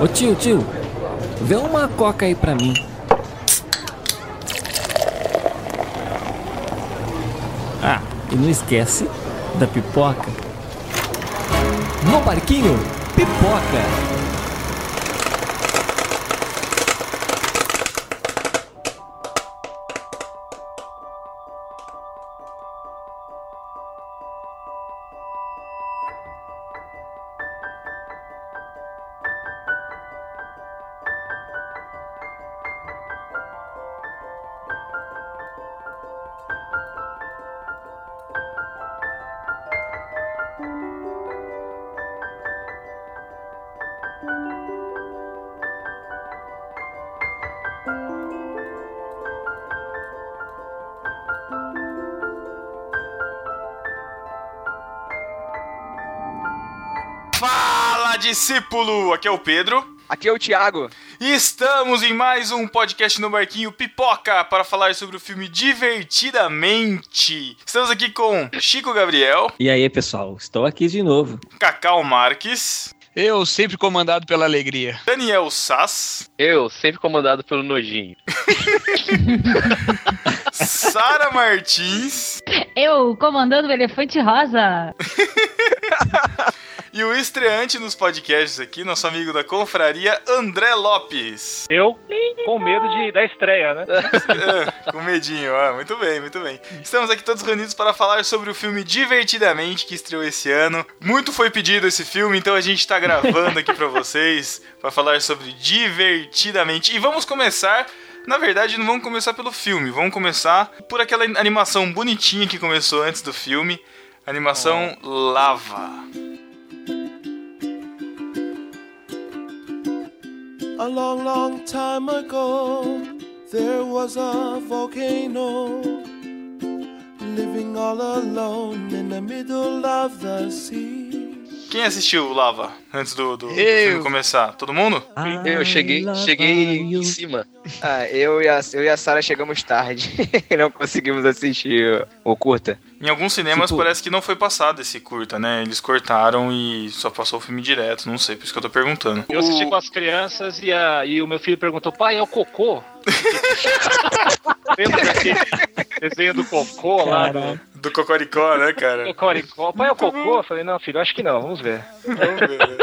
Ô tio, tio, vê uma coca aí pra mim. Ah, e não esquece da pipoca. No barquinho, pipoca. Discípulo! Aqui é o Pedro. Aqui é o Thiago. E estamos em mais um podcast no Barquinho Pipoca para falar sobre o filme Divertidamente. Estamos aqui com Chico Gabriel, E aí, pessoal, estou aqui de novo. Cacau Marques, Eu, sempre comandado pela alegria. Daniel Sass, Eu, sempre comandado pelo nojinho. Sara Martins Eu comandando o elefante rosa. e o estreante nos podcasts aqui, nosso amigo da confraria, André Lopes. Eu com medo de, da estreia, né? É, com medinho, ah, muito bem, muito bem. Estamos aqui todos reunidos para falar sobre o filme Divertidamente, que estreou esse ano. Muito foi pedido esse filme, então a gente tá gravando aqui para vocês, para falar sobre Divertidamente. E vamos começar. Na verdade, não vamos começar pelo filme, vamos começar por aquela animação bonitinha que começou antes do filme. Animação Lava. A long, long time ago, there was a volcano living all alone in the middle of the sea. Quem assistiu Lava antes do, do, do filme começar? Todo mundo? Eu cheguei, cheguei em cima. Ah, eu e a, eu e a Sara chegamos tarde. não conseguimos assistir o, o curta. Em alguns cinemas Tipo- parece que não foi passado esse curta, né? Eles cortaram e só passou o filme direto, não sei, por isso que eu tô perguntando. Eu assisti com as crianças e, a, e o meu filho perguntou, pai, é o cocô? Lembra daquele desenho do cocô lá do Do Cocoricó, né, cara? Cocoricó? Pai, é o cocô? Eu falei, não, filho, acho que não, vamos ver. Vamos ver, né?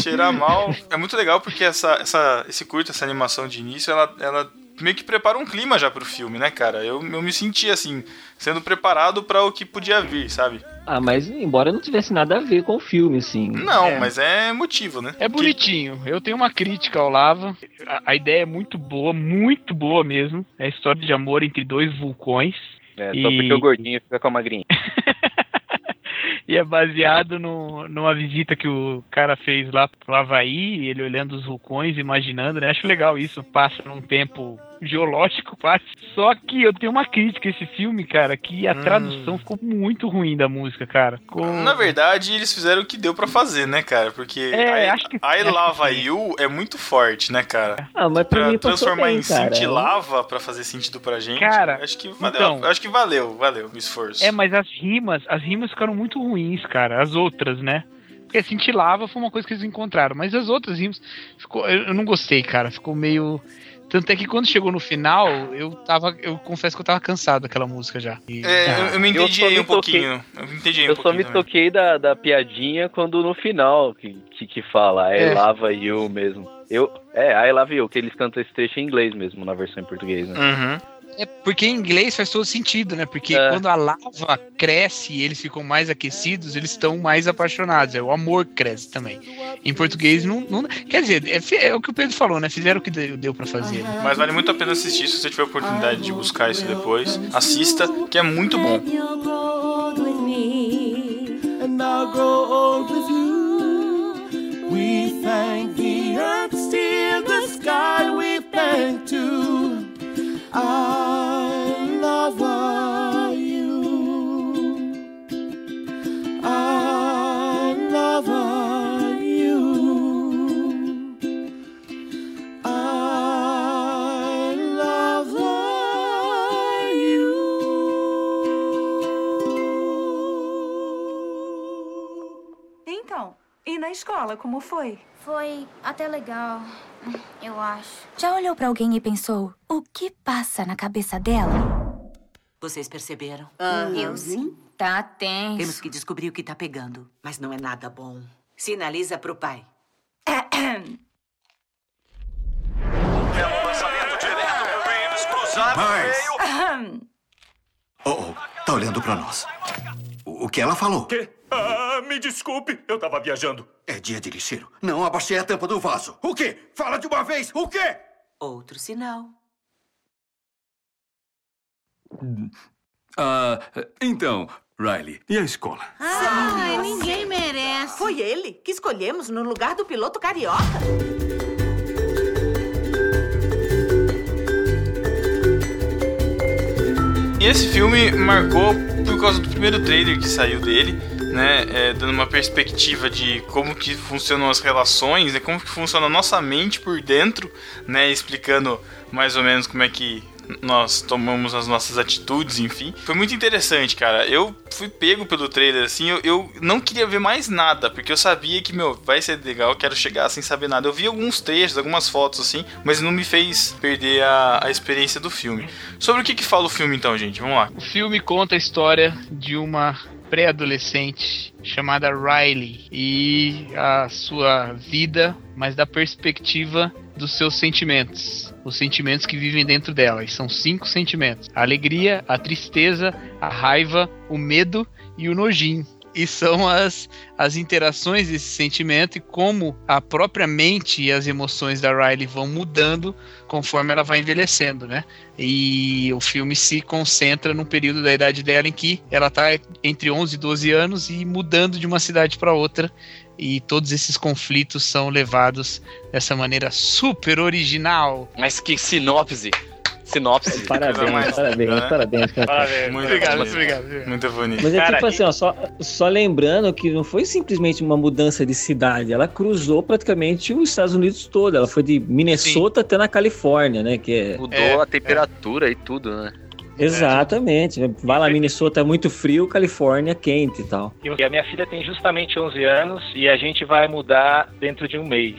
Cheirar mal. É muito legal porque essa, essa, esse curta, essa animação de início, ela, ela meio que prepara um clima já pro filme, né, cara? Eu, eu me senti assim, sendo preparado pra o que podia vir, sabe? Ah, mas embora não tivesse nada a ver com o filme, assim. Não, É. mas é motivo, né? É bonitinho. Eu tenho uma crítica ao Lava. A, a ideia é muito boa, muito boa mesmo. É a história de amor entre dois vulcões. É, só E- porque o gordinho fica com a magrinha. E é baseado no, numa visita que o cara fez lá pro Havaí, ele olhando os vulcões, imaginando, né? Acho legal isso. Passa num tempo geológico, quase. Só que eu tenho uma crítica a esse filme, cara, que a Hum. tradução ficou muito ruim da música, cara. Ficou... Na verdade, eles fizeram o que deu pra fazer, né, cara? Porque É, I, acho que- I que Lava sim. You é muito forte, né, cara? Ah, mas pra, Pra mim transformar bem, em cara. Cinti Lava pra fazer sentido pra gente. Cara, acho que valeu. então- acho que valeu, valeu o esforço. É, mas as rimas, as rimas ficaram muito ruins, cara. As outras, né? Porque cintilava foi uma coisa que eles encontraram. Mas as outras rimas, ficou, eu, eu não gostei, cara. Ficou meio. Tanto é que quando chegou no final, eu tava. Eu confesso que eu tava cansado daquela música já. E- É, Ah, eu, eu me Eu entendi me um pouquinho. Eu me entendi aí um Eu só me também. toquei da, da piadinha quando no final que, que, que fala I É. love you mesmo. Eu, é, I love you, que eles cantam esse trecho em inglês mesmo, na versão em português, né? Uhum. É porque em inglês faz todo sentido, né? Porque É. quando a lava cresce e eles ficam mais aquecidos, eles estão mais apaixonados. É, o amor cresce também. Em português não. não- quer dizer, é, é o que o Pedro falou, né? Fizeram o que deu, deu pra fazer. né? Mas vale muito a pena assistir se você tiver a oportunidade de buscar isso depois. Assista, que é muito bom. You'll grow old with me, and I'll grow old with you. We thank the earth, still the sky we thank too. I na escola, como foi? Foi até legal, eu acho. Já olhou pra alguém e pensou, o que passa na cabeça dela? Vocês perceberam? Eu sim. Tá tenso. Temos que descobrir o que tá pegando. Mas não é nada bom. Sinaliza pro pai. Belo lançamento direto cruzado Mas- meio. Oh, oh, tá olhando pra nós. O o que ela falou? Quê? Ah, me desculpe, eu tava viajando. É dia de lixeiro. Não abaixei a tampa do vaso. O quê? Fala de uma vez. O quê? Outro sinal. Ah, então, Riley, e a escola? Ai, ninguém merece. Foi ele que escolhemos no lugar do piloto carioca. E esse filme marcou por causa do primeiro trailer que saiu dele, né? é, dando uma perspectiva de como que funcionam as relações, né, como que funciona a nossa mente por dentro, né? Explicando mais ou menos como é que nós tomamos as nossas atitudes, enfim. Foi muito interessante, cara. Eu fui pego pelo trailer, assim, eu, eu não queria ver mais nada, porque eu sabia que, meu, vai ser legal, quero chegar sem saber nada. Eu vi alguns trechos, algumas fotos, assim, mas não me fez perder a, a experiência do filme. Sobre o que que fala o filme, então, gente? Vamos lá. O filme conta a história de uma pré-adolescente chamada Riley e a sua vida, mas da perspectiva dos seus sentimentos, os sentimentos que vivem dentro dela. E são cinco sentimentos: a alegria, a tristeza, a raiva, o medo e o nojinho. E são as, as interações desse sentimento e como a própria mente e as emoções da Riley vão mudando conforme ela vai envelhecendo, né? E o filme se concentra num período da idade dela em que ela tá entre 11 e 12 anos e mudando de uma cidade para outra. E todos esses conflitos são levados dessa maneira super original. Mas que sinopse! Sinopse. Parabéns, parabéns, parabéns, cara. Parabéns. Muito Obrigado, bonito. obrigado. Muito bonito. Mas é Cara, tipo assim, ó, só, só lembrando que não foi simplesmente uma mudança de cidade, ela cruzou praticamente os Estados Unidos todo. Ela foi de Minnesota até na Califórnia, né? Que é... Mudou É, a temperatura e tudo, né? Exatamente. Vai lá, Minnesota é muito frio, Califórnia é quente e tal. E a minha filha tem justamente 11 anos e a gente vai mudar dentro de um mês.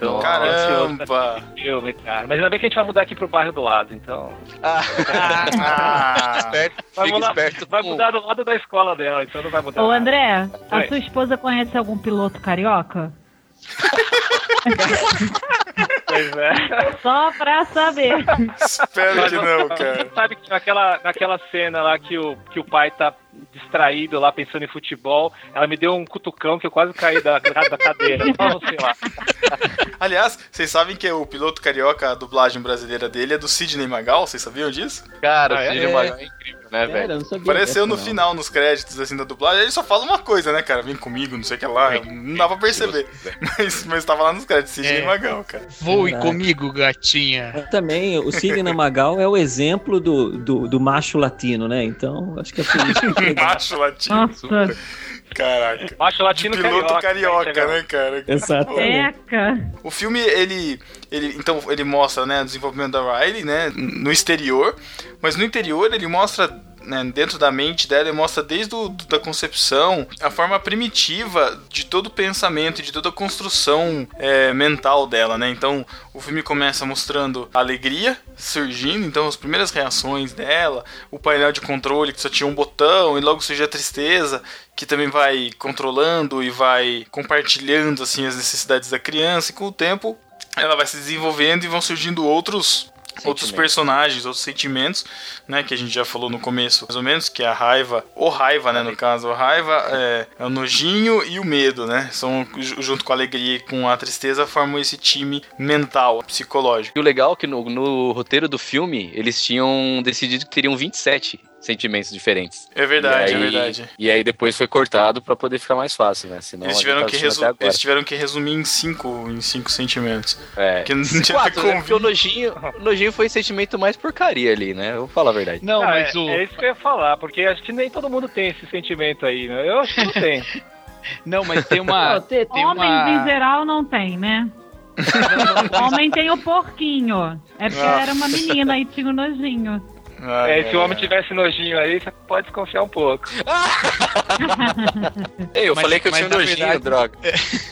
Então, Caramba! filme, cara. Mas ainda bem que a gente vai mudar aqui pro bairro do lado, então. Ah, Esperto, Vai mudar, esperto vai mudar do lado da escola dela, então não vai mudar. Ô, nada. André, a Oi. sua esposa conhece algum piloto carioca? Pois é. Só pra saber. espero que não, cara. Sabe que naquela, naquela cena lá que o, que o pai tá distraído lá pensando em futebol, ela me deu um cutucão que eu quase caí da, da cadeira. Só você lá. Aliás, vocês sabem que o piloto carioca, a dublagem brasileira dele é do Sidney Magal? Vocês sabiam disso? Cara, Ah, é? Cine É. Magal é incrível, né, Cara, velho? eu não sabia Apareceu no não. final, nos créditos, assim, da dublagem. Ele só fala uma coisa, né, cara? Vem comigo, não sei o que lá. Não dá pra perceber. Mas, mas tava lá nos créditos, Sidney É. Magal, cara. Voe Caraca. comigo, gatinha. Também, o Sidney Magal é o exemplo do, do, do macho latino, né? Então, acho que é por isso Macho latino. Nossa, Caraca. Macho latino Piloto carioca, carioca, né, cara? Exatamente. eca. O filme, ele, ele. Então, ele mostra, né, o desenvolvimento da Riley, né? No exterior. Mas no interior ele mostra. Né, dentro da mente dela, ele mostra desde o, da concepção a forma primitiva de todo o pensamento, de toda a construção é, mental dela, né? Então, o filme começa mostrando a alegria surgindo, então as primeiras reações dela, o painel de controle que só tinha um botão, e logo surge a tristeza, que também vai controlando e vai compartilhando assim as necessidades da criança, e com o tempo ela vai se desenvolvendo e vão surgindo outros outros personagens, outros sentimentos, né, que a gente já falou no começo, mais ou menos, que é a raiva, ou raiva, né, no caso, a raiva é, é o nojinho e o medo, né, são ju- junto com a alegria e com a tristeza formam esse time mental, psicológico. E o legal é que no, no roteiro do filme, eles tinham decidido que teriam 27 sentimentos diferentes. É verdade, E aí- é verdade. E aí depois foi cortado pra poder ficar mais fácil, né? Senão Eles tiveram, tá que assistindo resu- eles tiveram que resumir em cinco, em cinco sentimentos. É. Que não tinha Quatro, né? Porque o nojinho, o nojinho foi o sentimento mais porcaria ali, né? Eu vou falar a verdade. Não, Ah, mas é, o. é isso que eu ia falar, porque acho que nem todo mundo tem esse sentimento aí, né? Eu acho que não tem. Não, mas tem uma. Não, tem- tem Homens uma... em geral não tem, né? Homem tem o porquinho. É porque Ah. era uma menina e tinha o nojinho. É, se o homem tivesse nojinho aí, você pode desconfiar um pouco. Ei, eu Mas- falei que eu tinha nojinho, verdade- droga.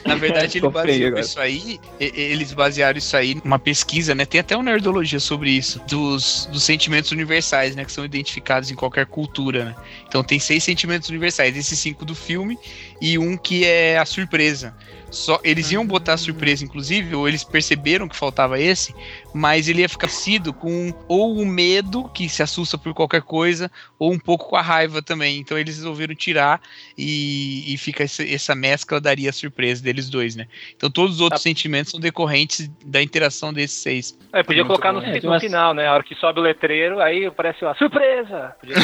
Na verdade, ele baseou agora. isso aí. Eles basearam isso aí numa pesquisa, né? Tem até uma nerdologia sobre isso, dos, dos sentimentos universais, né? Que são identificados em qualquer cultura, né? Então tem seis sentimentos universais, esses cinco do filme e um que é a surpresa. Só eles iam botar a surpresa, inclusive, ou eles perceberam que faltava esse, mas ele ia ficar sido com ou o medo que se assusta por qualquer coisa, ou um pouco com a raiva também. Então eles resolveram tirar e, e fica essa, essa mescla daria a surpresa deles dois, né? Então todos os outros sentimentos são decorrentes da interação desses seis. É, podia Muito colocar no, bom. É, no umas- final, né? A hora que sobe o letreiro, aí aparece uma surpresa! Podia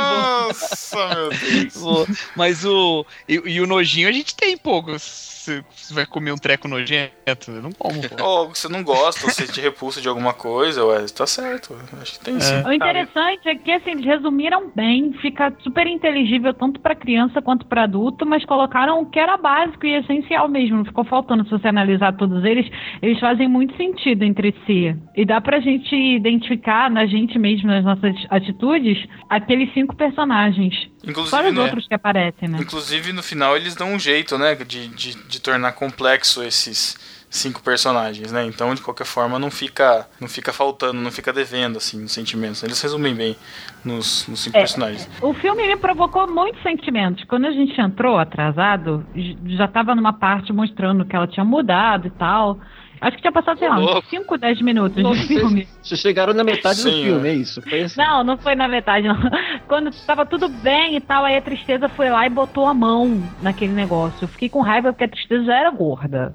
Nossa, meu Deus. Mas o. E, e o nojinho a gente tem pouco. Você você vai comer um treco nojento? Eu não como, pô. Ou você não gosta, ou você te repulsa de alguma coisa, ué, tá certo. Acho que tem sim. O interessante é que assim, eles resumiram bem, fica super inteligível tanto pra criança quanto pra adulto, mas colocaram o que era básico e essencial mesmo, não ficou faltando. Se você analisar todos eles, eles fazem muito sentido entre si. E dá pra gente identificar na gente mesmo, nas nossas atitudes, aqueles cinco personagens. Inclusive, Fora os né? outros que aparecem, né? Inclusive, no final, eles dão um jeito, né, de, de, de tornar complexo esses cinco personagens, né? Então, de qualquer forma, não fica não fica faltando, não fica devendo, assim, os sentimentos. Eles resumem bem nos, nos cinco É. personagens. O filme me provocou muitos sentimentos. Quando a gente entrou atrasado, já tava numa parte mostrando que ela tinha mudado e tal. Acho que tinha passado, sei lá, uns 5, 10 minutos Nossa, de filme. Vocês chegaram na metade do filme, é. é isso? Foi assim. Não, não foi na metade, não. Quando tava tudo bem e tal, aí a tristeza foi lá e botou a mão naquele negócio. Eu fiquei com raiva porque a tristeza já era gorda.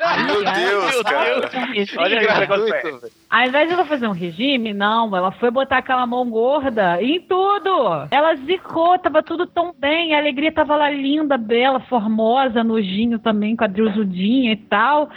Aí, Meu aí, Deus, ela cara. um. Olha que negócio Ao invés de ela fazer um regime, não, ela foi botar aquela mão gorda em tudo. Ela zicou, tava tudo tão bem, a alegria tava lá linda, bela, formosa, nojinho também, quadrilzudinha e tal.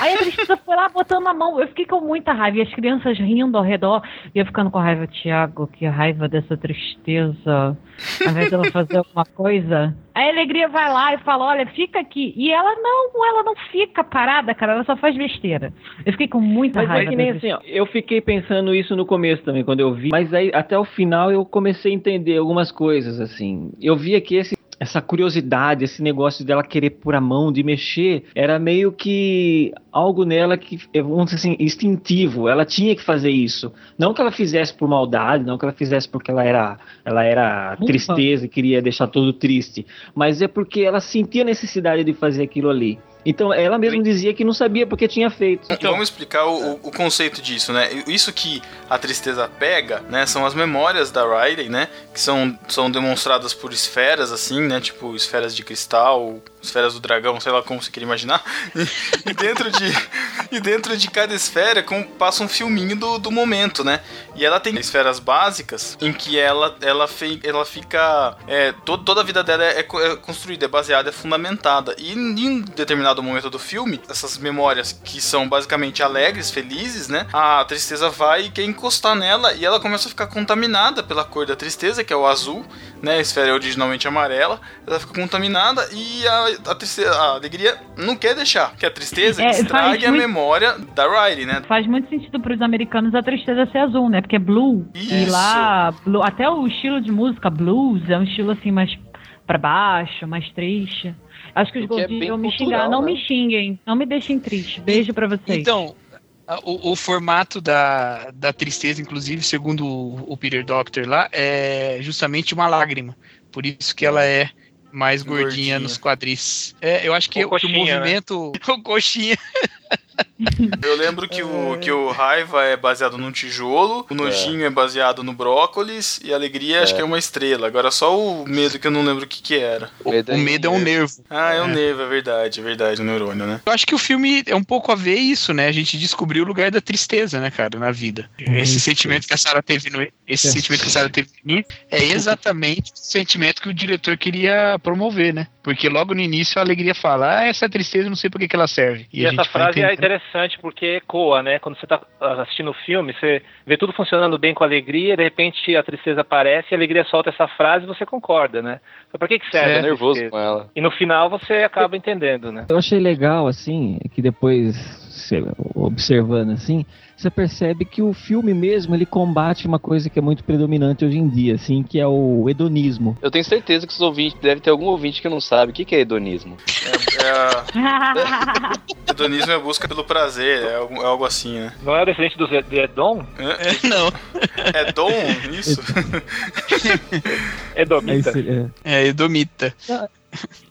Aí a tristeza foi lá botando a mão. Eu fiquei com muita raiva. E as crianças rindo ao redor. E eu ficando com raiva, Tiago, que raiva dessa tristeza. Ao invés dela fazer alguma coisa. Aí a alegria vai lá e fala: Olha, fica aqui. E ela não, ela não fica parada, cara. Ela só faz besteira. Eu fiquei com muita Mas é raiva. que nem assim, ó, eu fiquei pensando isso no começo também, quando eu vi. Mas aí, até o final, eu comecei a entender algumas coisas, assim. Eu via que esse, essa curiosidade, esse negócio dela querer pôr a mão, de mexer, era meio que algo nela que, eh, vamos dizer assim, instintivo. Ela tinha que fazer isso. Não que ela fizesse por maldade, não que ela fizesse porque ela era, ela era Ufa. tristeza e queria deixar todo triste. Mas é porque ela sentia a necessidade de fazer aquilo ali. Então ela mesma dizia que não sabia porque tinha feito. E vamos explicar o, o- o conceito disso, né? Isso que a tristeza pega, né? São as memórias da Riley, né? Que são, são demonstradas por esferas, assim, né? Tipo, esferas de cristal, esferas do dragão, sei lá como você queria imaginar. E, e dentro de e dentro de cada esfera com, passa um filminho do, do momento, né? E ela tem esferas básicas em que ela, ela, fei, ela fica. É, to- toda a vida dela é, co- é construída, é baseada, é fundamentada. E em em determinado momento do filme, essas memórias que são basicamente alegres, felizes, né? A tristeza vai e quer encostar nela e ela começa a ficar contaminada pela cor da tristeza, que é o azul, né? A esfera é originalmente amarela. Ela fica contaminada e a, a, tristeza, a alegria não quer deixar que a tristeza É, faz estrague a muito- memória da Riley, né? Faz muito sentido para os americanos a tristeza ser azul, né? Porque é blue. E Isso. lá, blue- até o estilo de música blues é um estilo assim mais pra baixo, mais triste. Acho que os O que é gordinhos bem vão me cultural, xingar. Não né? me xinguem. Não me deixem triste. Beijo pra vocês. Então, o, o formato da, da tristeza, inclusive, segundo o, o Peter Doctor lá, é justamente uma lágrima. Por isso que ela é mais gordinha, Gordinha. nos quadris. É, eu acho que, o coxinha, né? movimento. O coxinha. Eu lembro que o, que o raiva é baseado num tijolo, o nojinho é, baseado no brócolis e a alegria acho que é uma estrela. Agora só o medo que eu não lembro o que que era. O, o medo é um nervo. Ah, é o É. nervo, é verdade, é verdade, o neurônio, né? Eu acho que o filme é um pouco a ver isso, né? A gente descobriu o lugar da tristeza, né, cara, na vida. Esse sentimento que a Sarah teve no esse É. sentimento que a Sarah teve no é exatamente o sentimento que o diretor queria promover, né? Porque logo no início a alegria fala: "Ah, essa tristeza eu não sei por que que ela serve". E, a essa gente vai frase é entender. Interessante porque ecoa, né? Quando você tá assistindo o filme, você vê tudo funcionando bem com alegria, de repente a tristeza aparece e a alegria solta essa frase e você concorda, né? Então, pra que que serve? Você é a nervoso com ela. E no final você acaba entendendo, né? Eu achei legal, assim, que depois, você observando assim, você percebe que o filme mesmo, ele combate uma coisa que é muito predominante hoje em dia, assim, que é o hedonismo. Eu tenho certeza que os ouvintes, deve ter algum ouvinte que não sabe o que, que é hedonismo. É a... Hedonismo é a busca pelo prazer, é algo, é algo assim, né? Não é o descendente do Zé- de Edom? Não. É dom isso? Edomita. Aí você- é. É, Edomita.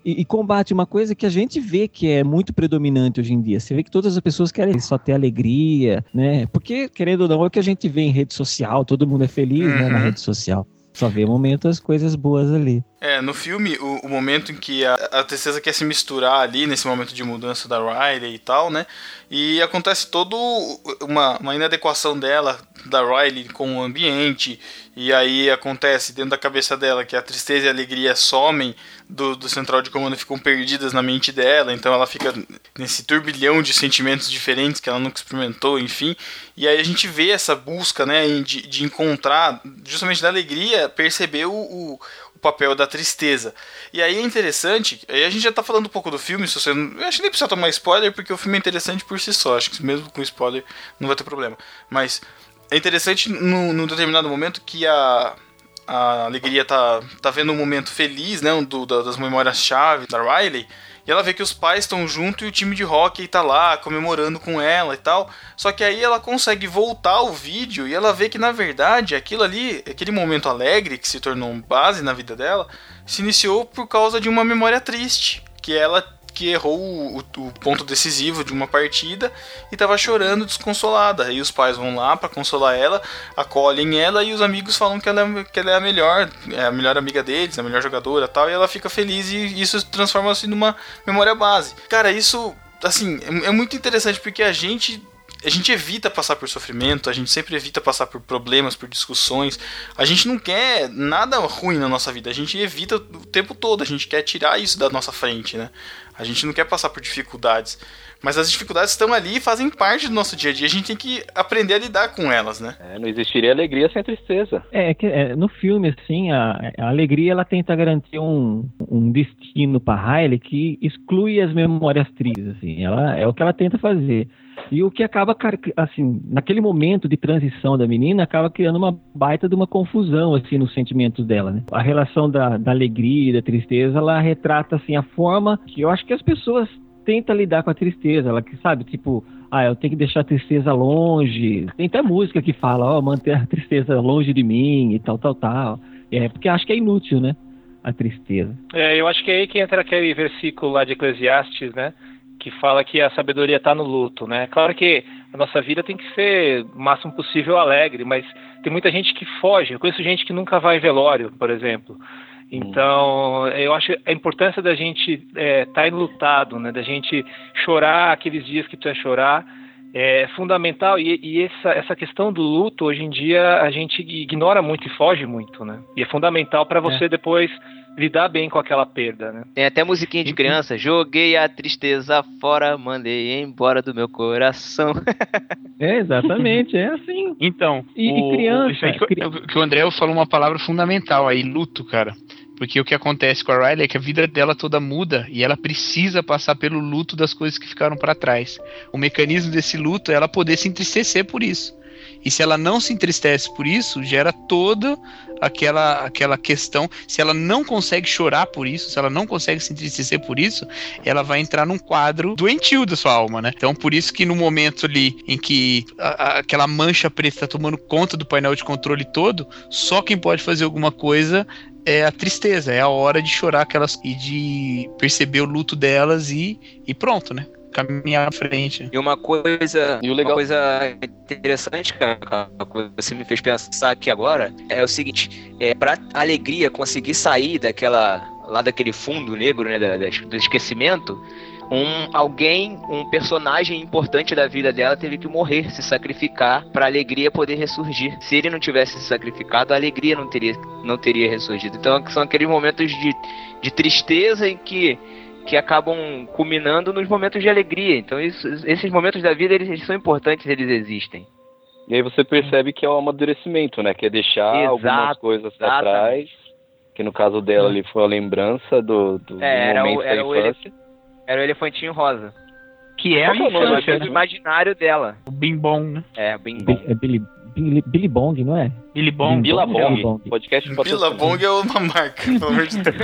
E, e combate uma coisa que a gente vê que é muito predominante hoje em dia. Você vê que todas as pessoas querem só ter alegria, né? Porque, querendo ou não, é o que a gente vê em rede social, todo mundo é feliz, né, na Uhum. rede social. Só vê momentos, as coisas boas ali. É, no filme, o, o momento em que a, a tristeza quer se misturar ali, nesse momento de mudança da Riley e tal, né? E acontece todo uma, uma inadequação dela, da Riley com o ambiente, e aí acontece dentro da cabeça dela que a tristeza e a alegria somem do, do central de comando ficam perdidas na mente dela, então ela fica nesse turbilhão de sentimentos diferentes que ela nunca experimentou, enfim. E aí a gente vê essa busca, né, de, de encontrar, justamente da alegria, perceber o, o, o papel da tristeza. E aí é interessante, aí a gente já tá falando um pouco do filme, se você não, eu acho que nem precisa tomar spoiler, porque o filme é interessante por si só, acho que mesmo com spoiler não vai ter problema. Mas é interessante num, num determinado momento que a, a alegria tá, tá vendo um momento feliz, né, do, da- das memórias-chave da Riley, e ela vê que os pais estão junto e o time de hockey tá lá comemorando com ela e tal. Só que aí ela consegue voltar o vídeo e ela vê que na verdade aquilo ali, aquele momento alegre que se tornou base na vida dela, se iniciou por causa de uma memória triste, que ela que errou o, o ponto decisivo de uma partida e tava chorando desconsolada. Aí os pais vão lá pra consolar ela, acolhem ela e os amigos falam que ela, é, que ela é a melhor, é a melhor amiga deles, a melhor jogadora tal, e ela fica feliz e isso transforma-se numa memória base. Cara, isso, assim, é, é muito interessante porque a gente a gente evita passar por sofrimento, a gente sempre evita passar por problemas, por discussões. A gente não quer nada ruim na nossa vida, a gente evita o tempo todo, a gente quer tirar isso da nossa frente, né? A gente não quer passar por dificuldades. Mas as dificuldades estão ali e fazem parte do nosso dia a dia, a gente tem que aprender a lidar com elas, né? É, não existiria alegria sem tristeza. É, que é, no filme, assim, a, a alegria ela tenta garantir um, um destino para Riley que exclui as memórias tristes, assim. Ela é o que ela tenta fazer. E o que acaba, assim, naquele momento de transição da menina, acaba criando uma baita de uma confusão, assim, nos sentimentos dela, né? A relação da, da alegria e da tristeza, ela retrata, assim, a forma que eu acho que as pessoas tentam lidar com a tristeza. Ela que sabe, tipo, ah, eu tenho que deixar a tristeza longe. Tem até música que fala, ó, manter a tristeza longe de mim e tal, tal, tal. É, porque acho que é inútil, né? A tristeza. É, eu acho que é aí que entra aquele versículo lá de Eclesiastes, né? Que fala que a sabedoria está no luto, né? Claro que a nossa vida tem que ser o máximo possível alegre, mas tem muita gente que foge. Eu conheço gente que nunca vai em velório, por exemplo. Então, eu acho a importância da gente estar é, tá enlutado, né? Da gente chorar aqueles dias que precisa chorar é fundamental e, e essa, essa questão do luto hoje em dia a gente ignora muito e foge muito, né? E é fundamental para você depois lidar bem com aquela perda, né? Tem até musiquinha de criança. Joguei a tristeza fora, mandei embora do meu coração. É, exatamente, é assim. Então, E- e o- criança, isso aí que, o- que o André falou uma palavra fundamental aí, luto, cara. Porque o que acontece com a Riley é que a vida dela toda muda e ela precisa passar pelo luto das coisas que ficaram para trás. O mecanismo desse luto é ela poder se entristecer por isso. E se ela não se entristece por isso, gera toda aquela, aquela questão. Se ela não consegue chorar por isso, se ela não consegue se entristecer por isso, ela vai entrar num quadro doentio da sua alma, né? Então, por isso que no momento ali em que a- a- aquela mancha preta está tomando conta do painel de controle todo, só quem pode fazer alguma coisa é a tristeza, é a hora de chorar aquelas e de perceber o luto delas e, e pronto, né? Caminhar à frente. E uma coisa, E o legal- uma coisa interessante, cara, que você me fez pensar aqui agora, é o seguinte, é pra alegria conseguir sair daquela lá daquele fundo negro, né, do esquecimento, um alguém, um personagem importante da vida dela teve que morrer, se sacrificar para a alegria poder ressurgir. Se ele não tivesse se sacrificado, a alegria não teria não teria ressurgido. Então são aqueles momentos de, de tristeza em que que acabam culminando nos momentos de alegria. Então, isso, esses momentos da vida, eles, eles são importantes, eles existem. E aí você percebe que é o amadurecimento, né? Que é deixar Exato, algumas coisas exatamente. trás. Que no caso dela ali foi a lembrança do, do É, era momento o, era, da o infância. elef- era o elefantinho rosa. Que é é o nome infância, do né? imaginário dela. O Bim Bom, né? É, o Bim Bi- É Billy, Billy, Billy Bong, não é? Billy Bong. Bila Billy Bong. Podcast Vila Bong é uma marca, pelo amor de Deus.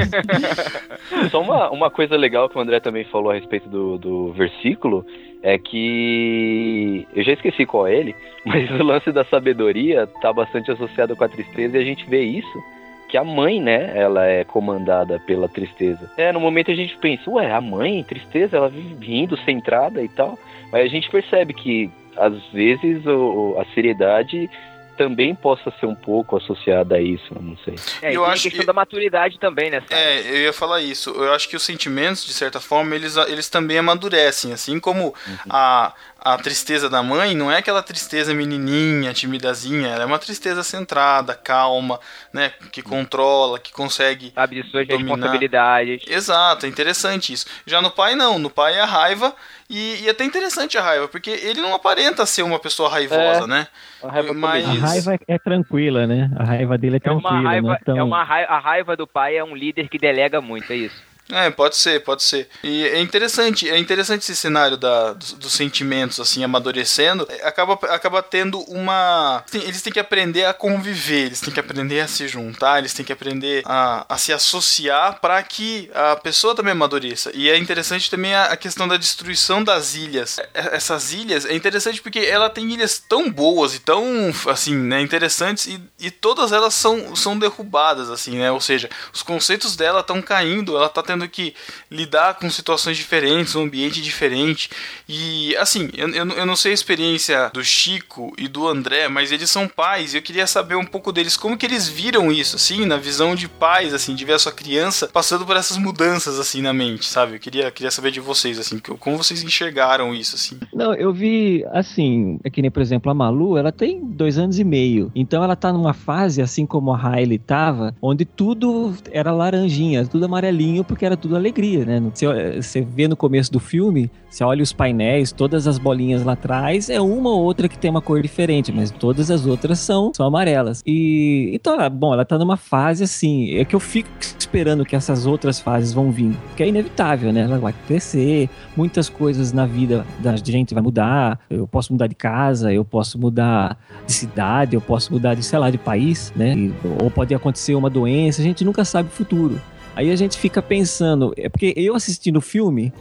Só uma, uma coisa legal que o André também falou a respeito do, do versículo é que eu já esqueci qual é ele, mas o lance da sabedoria tá bastante associado com a tristeza e a gente vê isso que a mãe, né, ela é comandada pela tristeza. É, no momento a gente pensa, ué, a mãe, tristeza, ela vive rindo, centrada e tal, mas a gente percebe que às vezes o, a seriedade também possa ser um pouco associada a isso, não sei. É, e Eu tem acho a questão que- da maturidade também, né? É, eu ia falar isso. Eu acho que os sentimentos, de certa forma, eles, eles também amadurecem. Assim como a, a tristeza da mãe não é aquela tristeza menininha, timidazinha. Ela é uma tristeza centrada, calma, né? Que controla, que consegue. Sabe de suas dominar. responsabilidades. Exato, é interessante isso. Já no pai, não. No pai é a raiva. E, e é até interessante a raiva, porque ele não aparenta ser uma pessoa raivosa, É. né? A raiva Mas- A raiva é, é tranquila, né? A raiva dele é É uma tranquila, não raiva, é tão... é uma raiva, a raiva do pai é um líder que delega muito, é isso. É, pode ser, pode ser. E é interessante, é interessante esse cenário da, dos, dos sentimentos, assim, amadurecendo. É, Acaba, acaba tendo uma. eles têm que aprender a conviver, eles têm que aprender a se juntar, eles têm que aprender a, a se associar para que a pessoa também amadureça. E é interessante também a, a questão da destruição das ilhas. É- Essas ilhas é interessante porque ela tem ilhas tão boas e tão, assim, né, interessantes e, e todas elas são, são derrubadas, assim, né? Ou seja, os conceitos dela estão caindo, ela tá tendo que lidar com situações diferentes, um ambiente diferente. E, assim, eu, eu, não sei a experiência do Chico e do André, mas eles são pais e eu queria saber um pouco deles, como que eles viram isso, assim, na visão de pais, assim, de ver a sua criança passando por essas mudanças, assim, na mente, sabe? Eu queria, queria saber de vocês, assim, como vocês enxergaram isso, assim. Não, eu vi, assim, é que nem, por exemplo, a Malu, ela tem dois anos e meio. Então ela tá numa fase, assim como a Hailey tava, onde tudo era laranjinha, tudo amarelinho, porque era tudo alegria, né? Você, você vê no começo do filme, você olha os painéis, todas as bolinhas lá atrás, é uma ou outra que tem uma cor diferente, mas todas as outras são, são amarelas. E, então, ela- bom, ela tá numa fase assim, é que eu fico esperando que essas outras fases vão vir, porque é inevitável, né? Ela vai crescer, muitas coisas na vida da gente vai mudar. Eu posso mudar de casa, eu posso mudar de cidade, eu posso mudar de, sei lá, de país, né? E- ou pode acontecer uma doença, a gente nunca sabe o futuro. Aí a gente fica pensando, é porque eu assistindo o filme,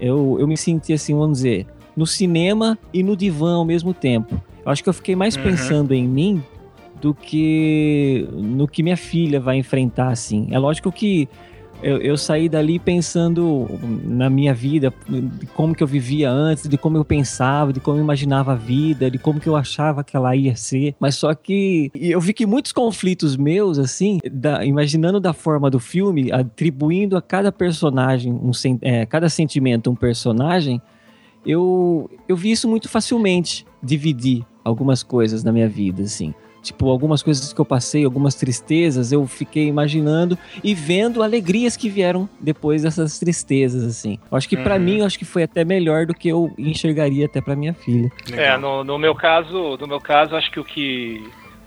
eu, eu me senti assim, vamos dizer, no cinema e no divã ao mesmo tempo. Eu acho que eu fiquei mais Uhum. pensando em mim do que no que minha filha vai enfrentar, assim. É lógico que eu, eu saí dali pensando na minha vida, de como que eu vivia antes, de como eu pensava, de como eu imaginava a vida, de como que eu achava que ela ia ser. Mas só que eu vi que muitos conflitos meus, assim, da- imaginando da forma do filme, atribuindo a cada personagem, um, é, cada sentimento um personagem, eu, eu vi isso muito facilmente, dividir algumas coisas na minha vida, assim. Tipo, algumas coisas que eu passei, algumas tristezas, eu fiquei imaginando e vendo alegrias que vieram depois dessas tristezas, assim. Eu acho que pra Uhum. mim, eu acho que foi até melhor do que eu enxergaria até pra minha filha. É, no, no meu caso, no meu caso, acho que o que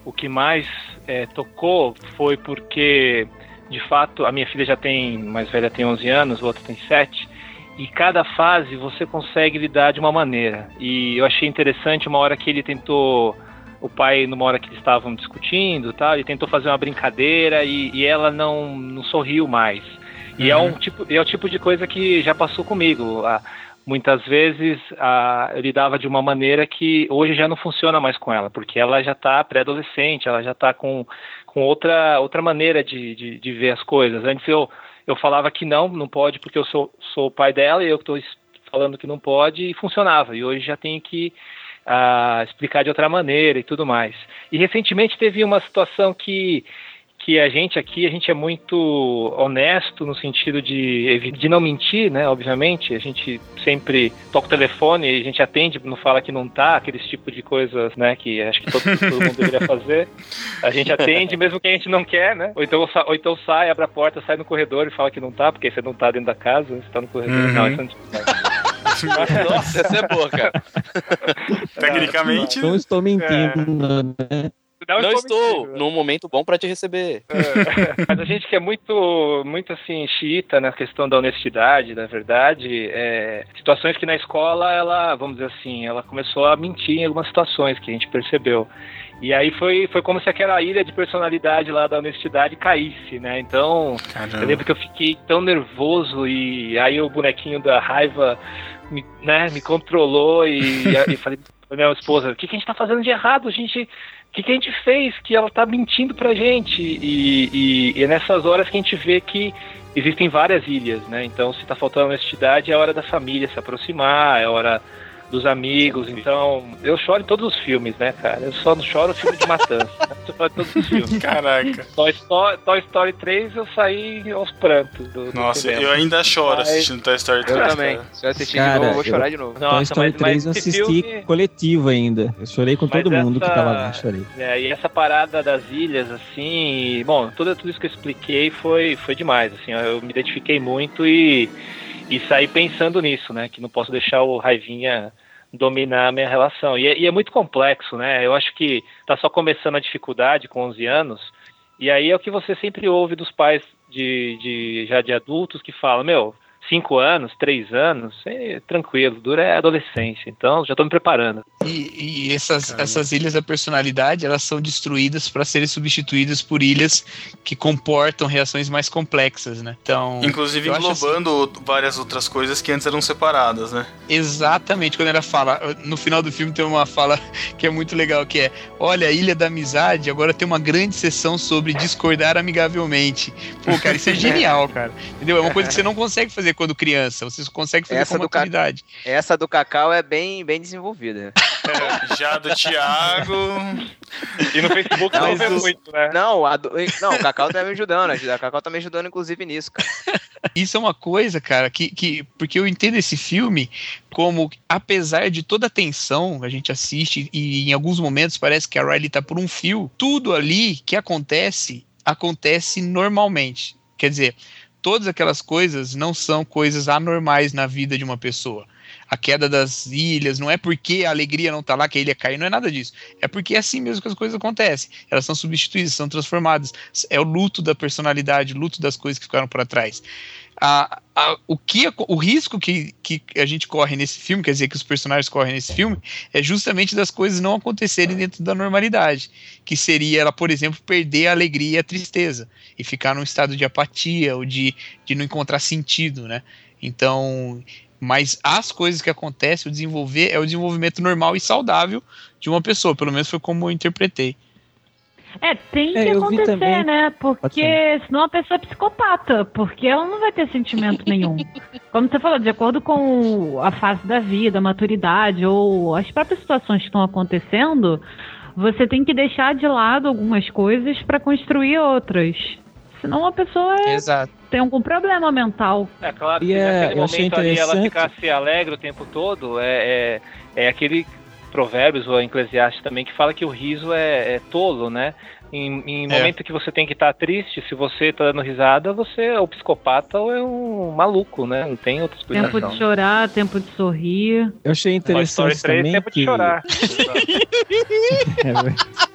o que mais é, tocou foi porque, de fato, a minha filha já tem, mais velha tem 11 anos, o outro tem 7, e cada fase você consegue lidar de uma maneira. E eu achei interessante uma hora que ele tentou o pai, numa hora que eles estavam discutindo, tal, ele tentou fazer uma brincadeira e, e ela não, não sorriu mais. E é Uhum. um tipo, é o tipo de coisa que já passou comigo. A- muitas vezes a, eu lidava de uma maneira que hoje já não funciona mais com ela, porque ela já está pré-adolescente, ela já está com, com outra, outra maneira de, de, de ver as coisas. Antes eu, eu falava que não, não pode porque eu sou, sou o pai dela e eu estou falando que não pode e funcionava. E hoje já tenho que ah, explicar de outra maneira e tudo mais. E recentemente teve uma situação que que a gente aqui, a gente é muito honesto no sentido de, de não mentir, né? Obviamente, a gente sempre toca o telefone e a gente atende, não fala que não tá, aqueles tipo de coisas, né? Que acho que todo, todo mundo deveria fazer. A gente atende mesmo que a gente não quer, né? Ou então, ou então sai, abre a porta, sai no corredor e fala que não tá, porque você não tá dentro da casa, você tá no corredor. Uhum. Não, isso não é Nossa, essa é boa, cara. Tecnicamente. Não estou mentindo, né? Não Não, estou estou num momento bom pra te receber. Mas a gente que é muito, muito assim, xiita na questão da honestidade, da verdade, é, situações que na escola ela, vamos dizer assim, ela começou a mentir em algumas situações que a gente percebeu. E aí foi, foi como se aquela ilha de personalidade lá da honestidade caísse, né? Então, Caramba. eu lembro que eu fiquei tão nervoso e aí o bonequinho da raiva me, né, me controlou e, e falei pra minha esposa, o que, que a gente tá fazendo de errado? A gente, o que, que a gente fez? Que ela tá mentindo pra gente. E, e- e é nessas horas que a gente vê que existem várias ilhas, né? Então, se tá faltando honestidade, é hora da família se aproximar, é hora dos amigos. Então, eu choro em todos os filmes, né, cara? Eu só não choro filme de matança. né? Eu choro em todos os filmes. Caraca. Toy Story, Toy Story 3 eu saí aos prantos do, do Nossa, cinema. eu ainda choro Mas- assistindo Toy Story 3. Eu também. cara. Se eu assistir de Cara, novo, eu vou eu- chorar de novo. Toy Nossa, Story mas- mas 3 eu assisti filme- coletivo ainda. Eu chorei com Mas todo mundo que tava lá, chorei. É, e essa parada das ilhas, assim, e, bom, tudo, tudo isso que eu expliquei foi, foi demais, assim, eu me identifiquei muito e, e saí pensando nisso, né, que não posso deixar o Raivinha dominar a minha relação. E, é- e é muito complexo, né, eu acho que tá só começando a dificuldade com 11 anos, e aí é o que você sempre ouve dos pais de, de já de adultos que falam, meu, cinco anos, três anos, é tranquilo, dura é adolescência, então já tô me preparando. E, e essas, essas ilhas da personalidade, elas são destruídas para serem substituídas por ilhas que comportam reações mais complexas, né? Então, Inclusive assim- englobando várias outras coisas que antes eram separadas, né? Exatamente, quando ela fala, no final do filme tem uma fala que é muito legal, que é, olha, a Ilha da Amizade agora tem uma grande sessão sobre discordar amigavelmente. Pô, cara, isso é genial, cara. Entendeu? É uma coisa que você não consegue fazer quando criança, você só consegue fazer Essa com ca- maturidade. Essa do Cacau é bem, bem desenvolvida. Já do Thiago. E no Facebook Não, não do- muito, né? Não, a do- não, o Cacau tá me ajudando. A Cacau tá me ajudando, inclusive, nisso, cara. Isso é uma coisa, cara, que, que. Porque eu entendo esse filme como, apesar de toda a tensão, a gente assiste e em alguns momentos parece que a Riley tá por um fio, tudo ali que acontece, acontece normalmente. Quer dizer, todas aquelas coisas não são coisas anormais na vida de uma pessoa. A queda das ilhas, não é porque a alegria não tá lá que a ilha cai, não é nada disso. É porque é assim mesmo que as coisas acontecem. Elas são substituídas, são transformadas. É o luto da personalidade, o luto das coisas que ficaram para trás. A, a- o, que, o risco que, que a gente corre nesse filme, quer dizer, que os personagens correm nesse filme, é justamente das coisas não acontecerem dentro da normalidade. Que seria ela, por exemplo, perder a alegria e a tristeza. E ficar num estado de apatia ou de, de não encontrar sentido, né? Então, mas as coisas que acontecem, o desenvolver, é o desenvolvimento normal e saudável de uma pessoa. Pelo menos foi como eu interpretei. É, tem É, que acontecer, né? Porque senão a pessoa é psicopata, porque ela não vai ter sentimento nenhum. Como você falou, de acordo com a fase da vida, a maturidade ou as próprias situações que estão acontecendo, você tem que deixar de lado algumas coisas para construir outras. Senão a pessoa é- Exato. tem algum problema mental. É claro, E se é- naquele momento ali ela interessante- ficasse alegre o tempo todo, é, é, é aquele provérbios ou Eclesiastes também que fala que o riso é, é tolo, né? Em, em É. momento que você tem que estar triste, se você tá dando risada, você é um psicopata ou é um maluco, né? Não tem outra Tempo explicação. de chorar, tempo de sorrir. Eu achei interessante 3, também tempo que... de chorar.